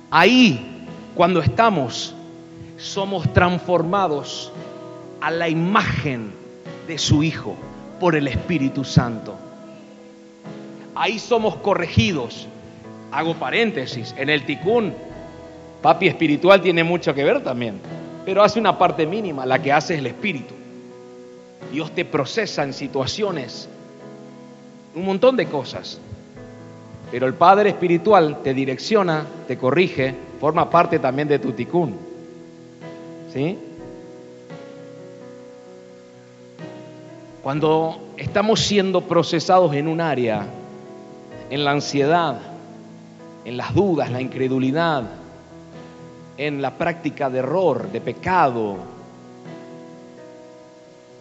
Ahí, cuando estamos, somos transformados a la imagen de su Hijo por el Espíritu Santo. Ahí somos corregidos. Hago paréntesis, en el ticún, papi espiritual tiene mucho que ver también, pero hace una parte mínima, la que hace es el Espíritu. Dios te procesa en situaciones, un montón de cosas. Pero el Padre Espiritual te direcciona, te corrige, forma parte también de tu ticún. ¿Sí? Cuando estamos siendo procesados en un área, en la ansiedad, en las dudas, la incredulidad, en la práctica de error, de pecado,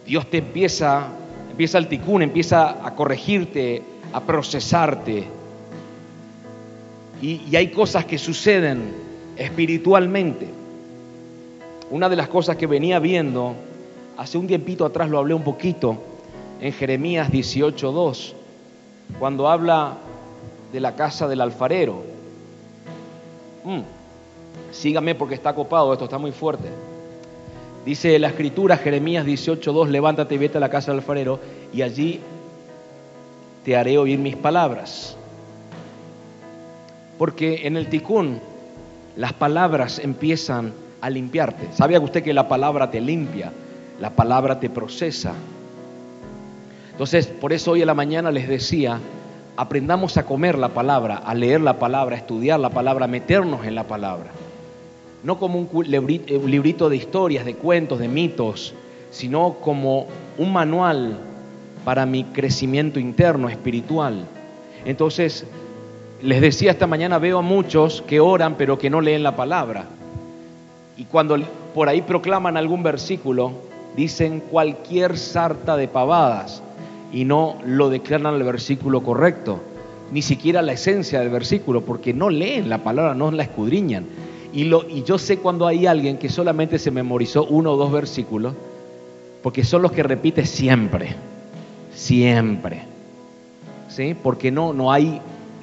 Dios te empieza, empieza el ticún, empieza a corregirte, a procesarte. Y, hay cosas que suceden espiritualmente. Una de las cosas que venía viendo, hace un tiempito atrás lo hablé un poquito, en Jeremías 18.2, cuando habla de la casa del alfarero. Mm, sígame porque está copado, esto está muy fuerte. Dice la escritura, Jeremías 18.2, levántate y vete a la casa del alfarero y allí te haré oír mis palabras. Porque en el ticún las palabras empiezan a limpiarte. ¿Sabía usted que la palabra te limpia? La palabra te procesa. Entonces, por eso hoy en la mañana les decía, aprendamos a comer la palabra, a leer la palabra, a estudiar la palabra, a meternos en la palabra. No como un librito de historias, de cuentos, de mitos, sino como un manual para mi crecimiento interno, espiritual. Entonces, les decía esta mañana, veo a muchos que oran pero que no leen la palabra. Y cuando por ahí proclaman algún versículo, dicen cualquier sarta de pavadas y no lo declaran el versículo correcto, ni siquiera la esencia del versículo, porque no leen la palabra, no la escudriñan. Y, lo, y yo sé cuando hay alguien que solamente se memorizó uno o dos versículos, porque son los que repite siempre, siempre. ¿Sí? Porque no, no hay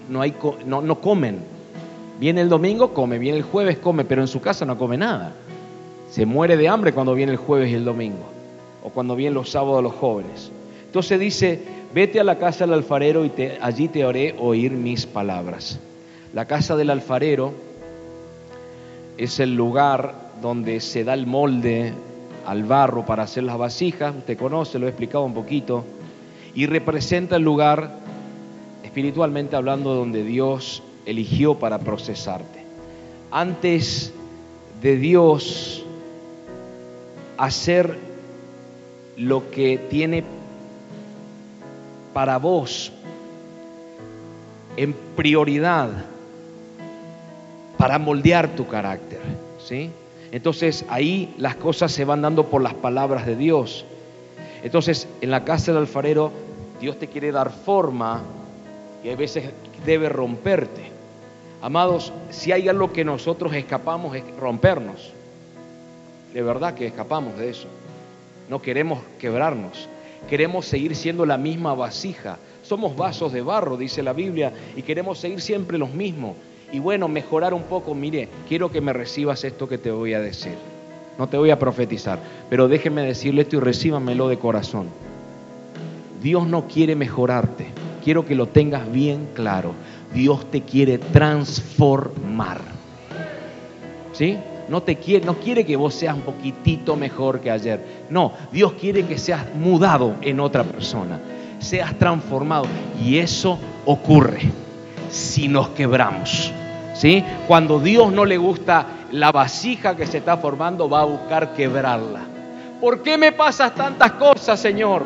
no, hay, no, no comen. Viene el domingo, come, viene el jueves, come, pero en su casa no come nada. Se muere de hambre cuando viene el jueves y el domingo, o cuando vienen los sábados los jóvenes. Entonces dice, vete a la casa del alfarero y te, allí te haré oír mis palabras. La casa del alfarero es el lugar donde se da el molde al barro para hacer las vasijas, usted conoce, lo he explicado un poquito, y representa el lugar espiritualmente hablando donde Dios eligió para procesarte. Antes de Dios hacer lo que tiene para vos en prioridad para moldear tu carácter, ¿sí? Entonces ahí las cosas se van dando por las palabras de Dios. Entonces en la casa del alfarero Dios te quiere dar forma y a veces debe romperte. Amados, si hay algo que nosotros escapamos es rompernos. De verdad que escapamos de eso. No queremos quebrarnos. Queremos seguir siendo la misma vasija. Somos vasos de barro, dice la Biblia, y queremos seguir siempre los mismos. Y bueno, mejorar un poco, mire, quiero que me recibas esto que te voy a decir. No te voy a profetizar, pero déjeme decirle esto y recíbamelo de corazón. Dios no quiere mejorarte. Quiero que lo tengas bien claro. Dios te quiere transformar. ¿Sí? No te quiere, no quiere que vos seas un poquitito mejor que ayer. No, Dios quiere que seas mudado en otra persona, seas transformado y eso ocurre si nos quebramos. ¿Sí? Cuando Dios no le gusta la vasija que se está formando, va a buscar quebrarla. ¿Por qué me pasas tantas cosas, Señor?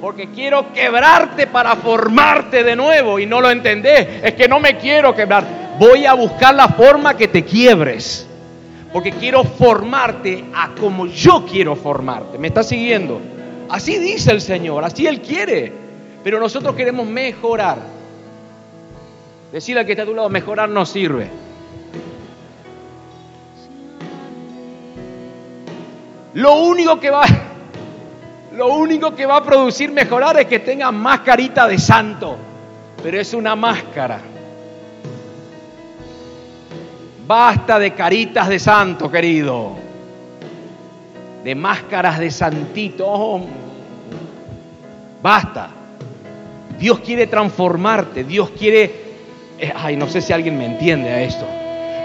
Porque quiero quebrarte para formarte de nuevo y no lo entendés. Es que no me quiero quebrar. Voy a buscar la forma que te quiebres. Porque quiero formarte a como yo quiero formarte. ¿Me está siguiendo? Así dice el Señor, así Él quiere. Pero nosotros queremos mejorar. Decir al que está a tu lado, mejorar no sirve. Lo único que va, lo único que va a producir mejorar es que tenga más carita de santo. Pero es una máscara. Basta de caritas de santo, querido. De máscaras de santito. Basta. Dios quiere transformarte. Dios quiere... Eh, ay, no sé si alguien me entiende a esto.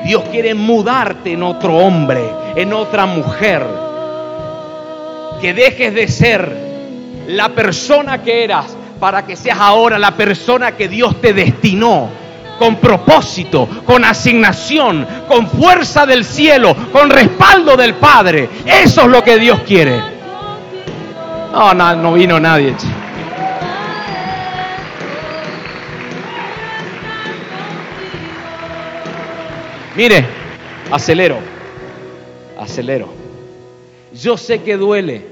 Dios quiere mudarte en otro hombre, en otra mujer. Que dejes de ser la persona que eras para que seas ahora la persona que Dios te destinó con propósito, con asignación, con fuerza del cielo, con respaldo del Padre. Eso es lo que Dios quiere. No, no, no vino nadie. Mire, acelero, acelero. Yo sé que duele,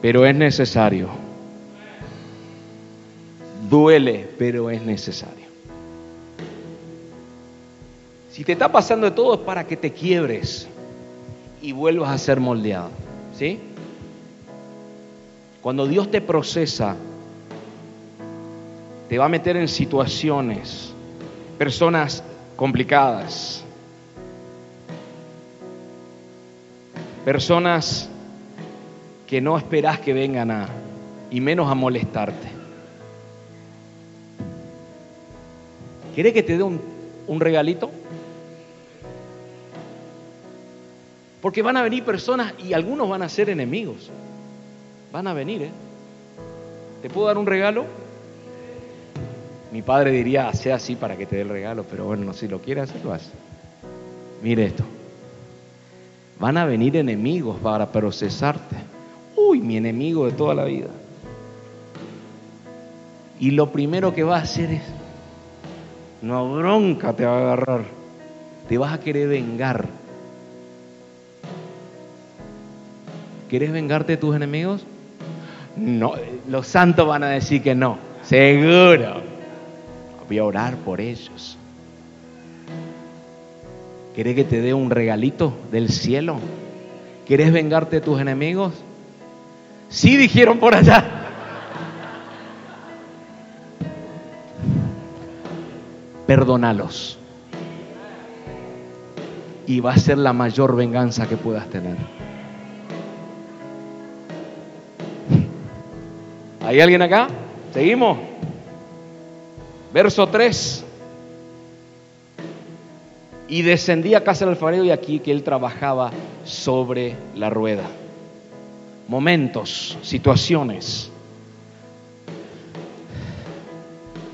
pero es necesario. Duele, pero es necesario. Si te está pasando de todo es para que te quiebres y vuelvas a ser moldeado. ¿Sí? Cuando Dios te procesa, te va a meter en situaciones, personas complicadas, personas que no esperás que vengan a, y menos a molestarte. ¿Quiere que te dé un, un regalito? Porque van a venir personas y algunos van a ser enemigos. Van a venir, ¿eh? ¿Te puedo dar un regalo? Mi padre diría, sea así para que te dé el regalo, pero bueno, si lo quieres hacer, lo hace. Mire esto. Van a venir enemigos para procesarte. Uy, mi enemigo de toda la vida. Y lo primero que va a hacer es, no bronca te va a agarrar. Te vas a querer vengar. ¿Quieres vengarte de tus enemigos? No, los santos van a decir que no, seguro. Voy a orar por ellos. ¿Quieres que te dé un regalito del cielo? ¿Quieres vengarte de tus enemigos? Sí, dijeron por allá. Perdónalos. Y va a ser la mayor venganza que puedas tener. ¿Hay alguien acá? ¿Seguimos? Verso 3. Y descendía a casa del alfarero y aquí que él trabajaba sobre la rueda. Momentos, situaciones.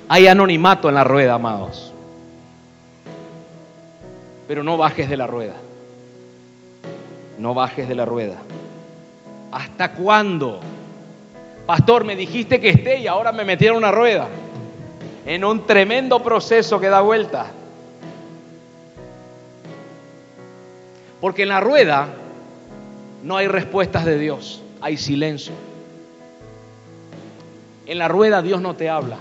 Hay anonimato en la rueda, amados. Pero no bajes de la rueda. No bajes de la rueda. ¿Hasta cuándo? Pastor, me dijiste que esté y ahora me metieron una rueda. En un tremendo proceso que da vuelta. Porque en la rueda no hay respuestas de Dios, hay silencio. En la rueda Dios no te habla.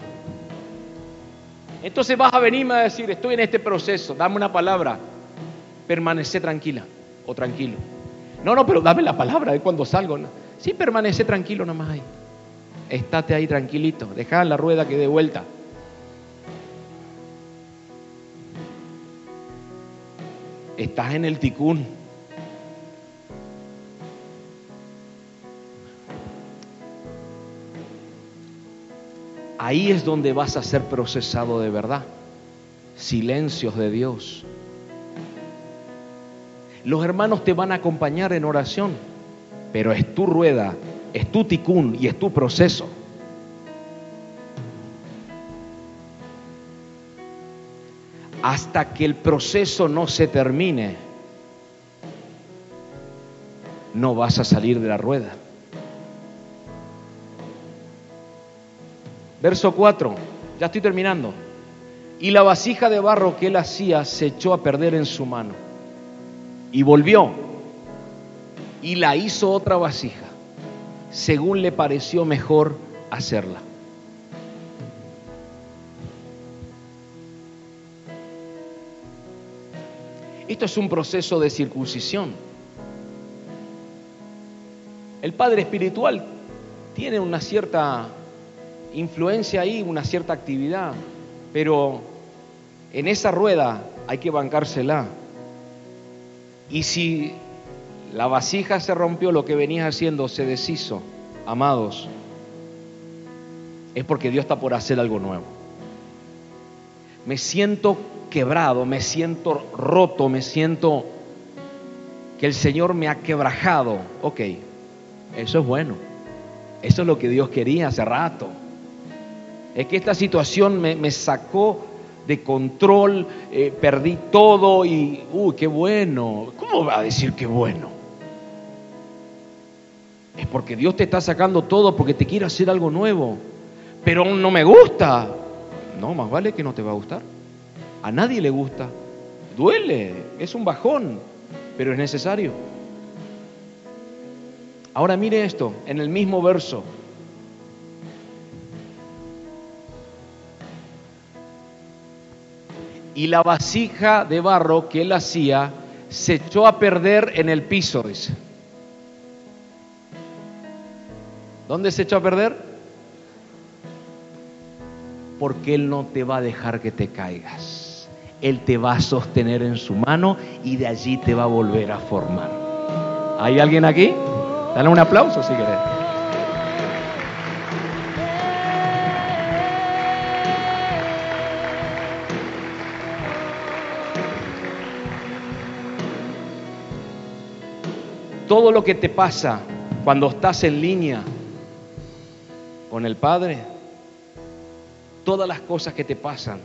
Entonces vas a venirme a decir, estoy en este proceso, dame una palabra, permanece tranquila o tranquilo. No, no, pero dame la palabra de cuando salgo. Sí, permanece tranquilo nomás ahí. Estate ahí tranquilito, deja la rueda que dé vuelta. Estás en el ticún. Ahí es donde vas a ser procesado de verdad. Silencios de Dios. Los hermanos te van a acompañar en oración, pero es tu rueda, es tu ticún y es tu proceso. Hasta que el proceso no se termine, no vas a salir de la rueda. Verso 4, ya estoy terminando. Y la vasija de barro que él hacía se echó a perder en su mano. Y volvió y la hizo otra vasija, según le pareció mejor hacerla. Esto es un proceso de circuncisión. El padre espiritual tiene una cierta influencia ahí, una cierta actividad, pero en esa rueda hay que bancársela. Y si la vasija se rompió, lo que venías haciendo se deshizo, amados, es porque Dios está por hacer algo nuevo. Me siento quebrado, me siento roto, me siento que el Señor me ha quebrajado. Ok, eso es bueno. Eso es lo que Dios quería hace rato. Es que esta situación me, sacó de control, eh, perdí todo y, uy, qué bueno. ¿Cómo va a decir qué bueno? Es porque Dios te está sacando todo porque te quiere hacer algo nuevo. Pero no me gusta. No, más vale que no te va a gustar. A nadie le gusta. Duele, es un bajón, pero es necesario. Ahora mire esto, en el mismo verso, y la vasija de barro que él hacía se echó a perder en el piso, dice. ¿Dónde se echó a perder? Porque Él no te va a dejar que te caigas. Él te va a sostener en su mano y de allí te va a volver a formar. ¿Hay alguien aquí? Dale un aplauso si querés. todo lo que te pasa cuando estás en línea con el Padre, todas las cosas que te pasan,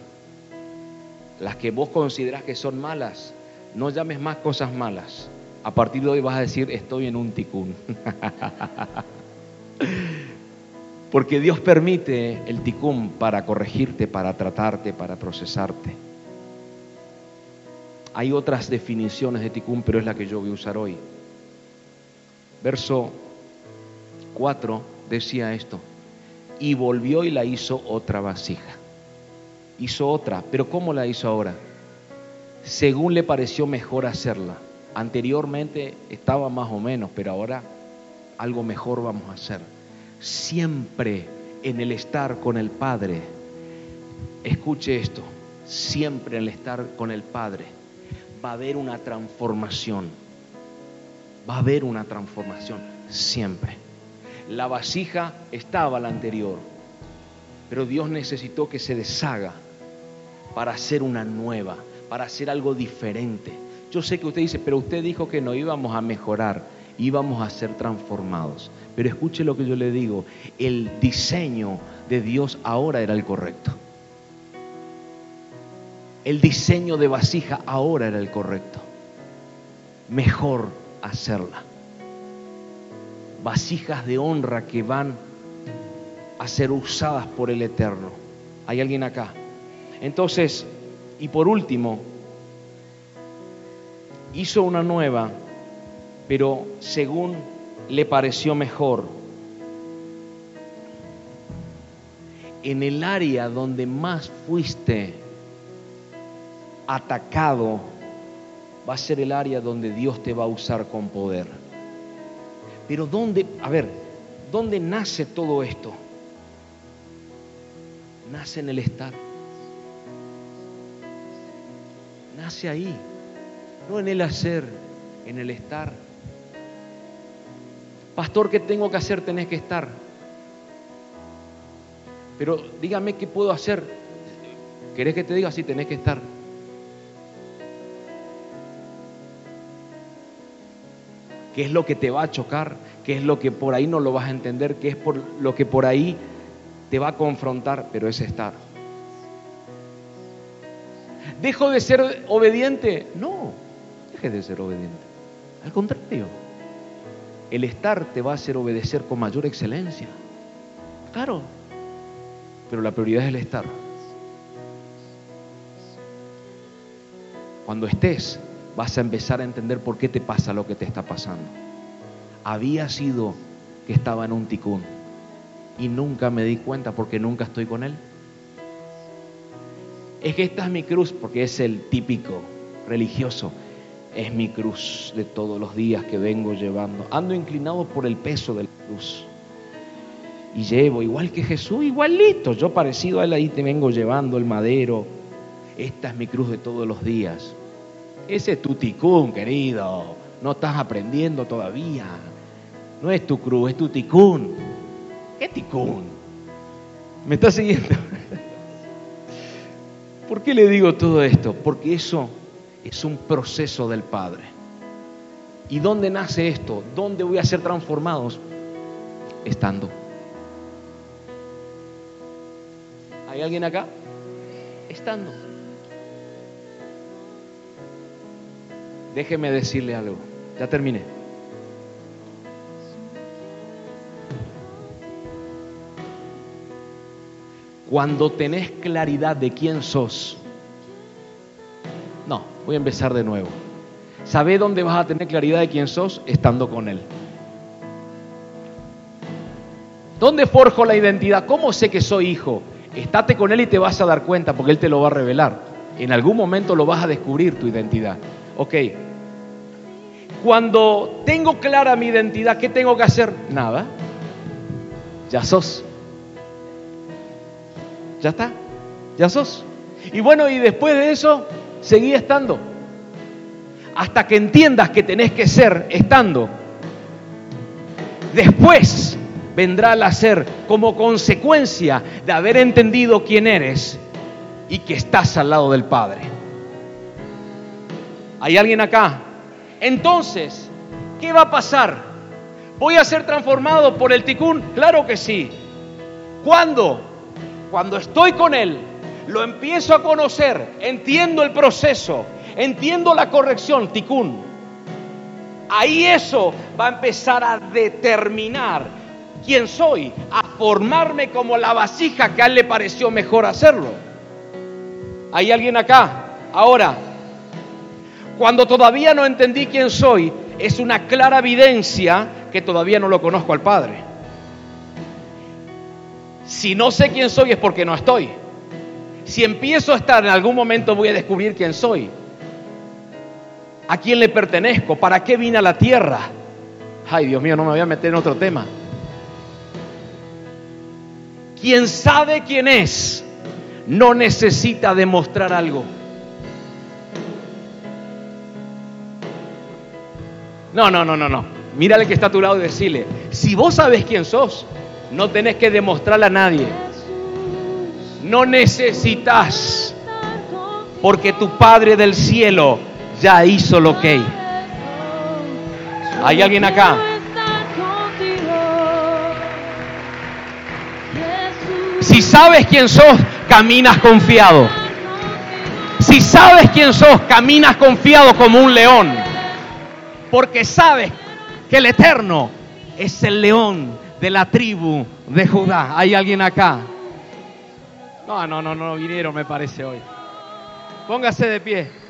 las que vos consideras que son malas, no llames más cosas malas. A partir de hoy vas a decir, estoy en un ticún. Porque Dios permite el ticún para corregirte, para tratarte, para procesarte. Hay otras definiciones de ticún, pero es la que yo voy a usar hoy verso 4 decía esto, y volvió y la hizo otra vasija. Hizo otra, pero ¿cómo la hizo ahora? Según le pareció mejor hacerla. Anteriormente estaba más o menos, pero ahora algo mejor vamos a hacer. Siempre en el estar con el Padre, escuche esto, siempre en el estar con el Padre va a haber una transformación va a haber una transformación siempre. La vasija estaba la anterior, pero Dios necesitó que se deshaga para hacer una nueva, para hacer algo diferente. Yo sé que usted dice, pero usted dijo que no íbamos a mejorar, íbamos a ser transformados. Pero escuche lo que yo le digo, el diseño de Dios ahora era el correcto. El diseño de vasija ahora era el correcto. Mejor hacerla. vasijas de honra que van a ser usadas por el Eterno. ¿Hay alguien acá? Entonces, y por último, hizo una nueva, pero según le pareció mejor. En el área donde más fuiste atacado, va a ser el área donde Dios te va a usar con poder. Pero ¿dónde, a ver, dónde nace todo esto? Nace en el estar. Nace ahí, no en el hacer, en el estar. Pastor, ¿qué tengo que hacer? Tenés que estar. Pero dígame qué puedo hacer. ¿Querés que te diga? Sí, tenés que estar. ¿Qué es lo que te va a chocar? ¿Qué es lo que por ahí no lo vas a entender? ¿Qué es por lo que por ahí te va a confrontar? Pero es estar. ¿Dejo de ser obediente? No, dejes de ser obediente. Al contrario, el estar te va a hacer obedecer con mayor excelencia. Claro, pero la prioridad es el estar. Cuando estés, vas a empezar a entender por qué te pasa lo que te está pasando. Había sido que estaba en un ticún y nunca me di cuenta porque nunca estoy con él. Es que esta es mi cruz porque es el típico religioso. Es mi cruz de todos los días que vengo llevando. Ando inclinado por el peso de la cruz. Y llevo, igual que Jesús, igualito. Yo parecido a él ahí te vengo llevando el madero. Esta es mi cruz de todos los días. Ese es tu ticún, querido. No estás aprendiendo todavía. No es tu cruz, es tu ticún. ¿Qué ticún? ¿Me estás siguiendo? ¿Por qué le digo todo esto? Porque eso es un proceso del Padre. ¿Y dónde nace esto? ¿Dónde voy a ser transformados? Estando. ¿Hay alguien acá? Estando. Déjeme decirle algo. Ya terminé. Cuando tenés claridad de quién sos. No, voy a empezar de nuevo. ¿Sabe dónde vas a tener claridad de quién sos? Estando con Él. ¿Dónde forjo la identidad? ¿Cómo sé que soy hijo? Estate con Él y te vas a dar cuenta porque Él te lo va a revelar. En algún momento lo vas a descubrir tu identidad. Ok. Cuando tengo clara mi identidad, ¿qué tengo que hacer? Nada. Ya sos. Ya está. Ya sos. Y bueno, y después de eso, seguí estando. Hasta que entiendas que tenés que ser estando. Después vendrá el hacer como consecuencia de haber entendido quién eres y que estás al lado del Padre. ¿Hay alguien acá? Entonces, ¿qué va a pasar? ¿Voy a ser transformado por el ticún? Claro que sí. ¿Cuándo? Cuando estoy con Él, lo empiezo a conocer, entiendo el proceso, entiendo la corrección, ticún. Ahí eso va a empezar a determinar quién soy, a formarme como la vasija que a Él le pareció mejor hacerlo. ¿Hay alguien acá? Ahora, cuando todavía no entendí quién soy, es una clara evidencia que todavía no lo conozco al Padre. Si no sé quién soy es porque no estoy. Si empiezo a estar, en algún momento voy a descubrir quién soy. ¿A quién le pertenezco? ¿Para qué vine a la tierra? Ay, Dios mío, no me voy a meter en otro tema. Quien sabe quién es, no necesita demostrar algo. No, no, no, no, no. Mírale que está a tu lado y decirle, si vos sabes quién sos, no tenés que demostrarle a nadie. No necesitas, porque tu Padre del cielo ya hizo lo que. ¿Hay alguien acá? Si sabes quién sos, caminas confiado. Si sabes quién sos, caminas confiado como un león. Porque sabes que el Eterno es el león de la tribu de Judá. ¿Hay alguien acá? No, no, no, no vinieron, me parece hoy. Póngase de pie.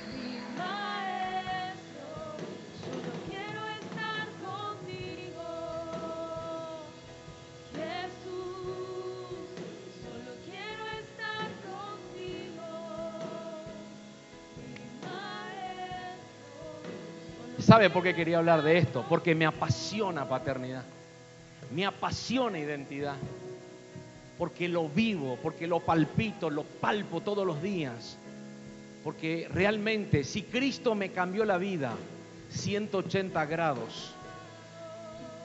¿Sabe por qué quería hablar de esto? Porque me apasiona paternidad. Me apasiona identidad. Porque lo vivo, porque lo palpito, lo palpo todos los días. Porque realmente si Cristo me cambió la vida 180 grados,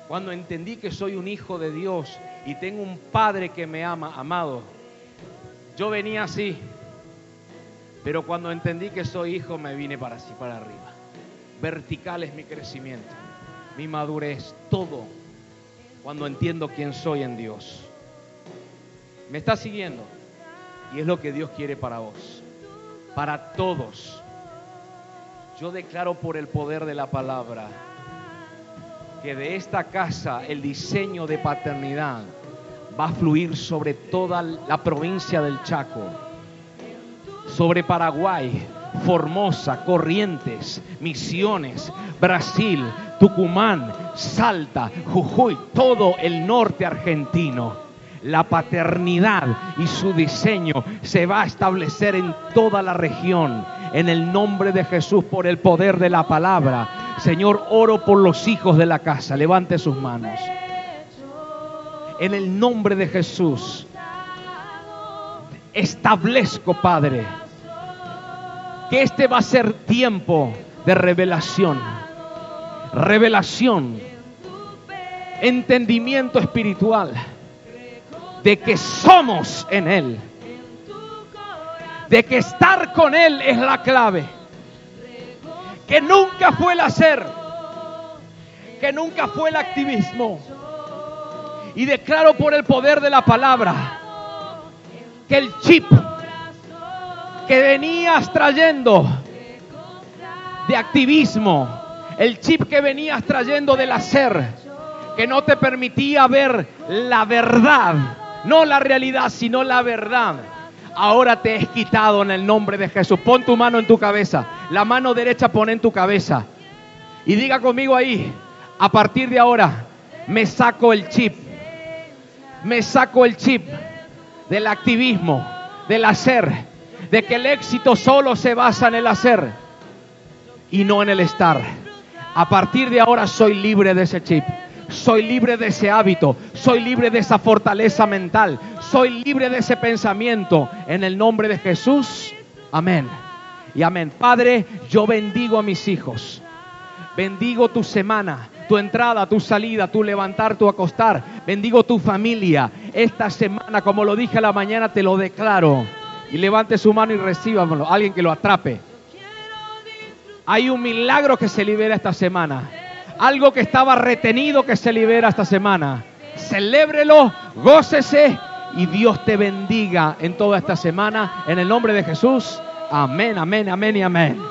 cuando entendí que soy un hijo de Dios y tengo un padre que me ama, amado, yo venía así, pero cuando entendí que soy hijo me vine para así, para arriba vertical es mi crecimiento, mi madurez, todo, cuando entiendo quién soy en Dios. ¿Me está siguiendo? Y es lo que Dios quiere para vos, para todos. Yo declaro por el poder de la palabra que de esta casa el diseño de paternidad va a fluir sobre toda la provincia del Chaco, sobre Paraguay, Formosa, Corrientes, Misiones, Brasil, Tucumán, Salta, Jujuy, todo el norte argentino. La paternidad y su diseño se va a establecer en toda la región. En el nombre de Jesús, por el poder de la palabra. Señor, oro por los hijos de la casa. Levante sus manos. En el nombre de Jesús, establezco, Padre, que este va a ser tiempo de revelación. Revelación, entendimiento espiritual de que somos en Él, de que estar con Él es la clave, que nunca fue el hacer, que nunca fue el activismo. Y declaro por el poder de la palabra que el chip que venías trayendo de activismo, el chip que venías trayendo del hacer, que no te permitía ver la verdad, no la realidad, sino la verdad. Ahora te es quitado en el nombre de Jesús. Pon tu mano en tu cabeza, la mano derecha pon en tu cabeza y diga conmigo ahí, a partir de ahora me saco el chip, me saco el chip del activismo, del hacer de que el éxito solo se basa en el hacer y no en el estar. A partir de ahora soy libre de ese chip. Soy libre de ese hábito, soy libre de esa fortaleza mental, soy libre de ese pensamiento. En el nombre de Jesús, amén. Y amén. Padre, yo bendigo a mis hijos. Bendigo tu semana, tu entrada, tu salida, tu levantar, tu acostar. Bendigo tu familia. Esta semana, como lo dije a la mañana, te lo declaro y levante su mano y recíbamelo. Alguien que lo atrape. Hay un milagro que se libera esta semana. Algo que estaba retenido que se libera esta semana. Celébrelo, gócese y Dios te bendiga en toda esta semana. En el nombre de Jesús. Amén, amén, amén y amén.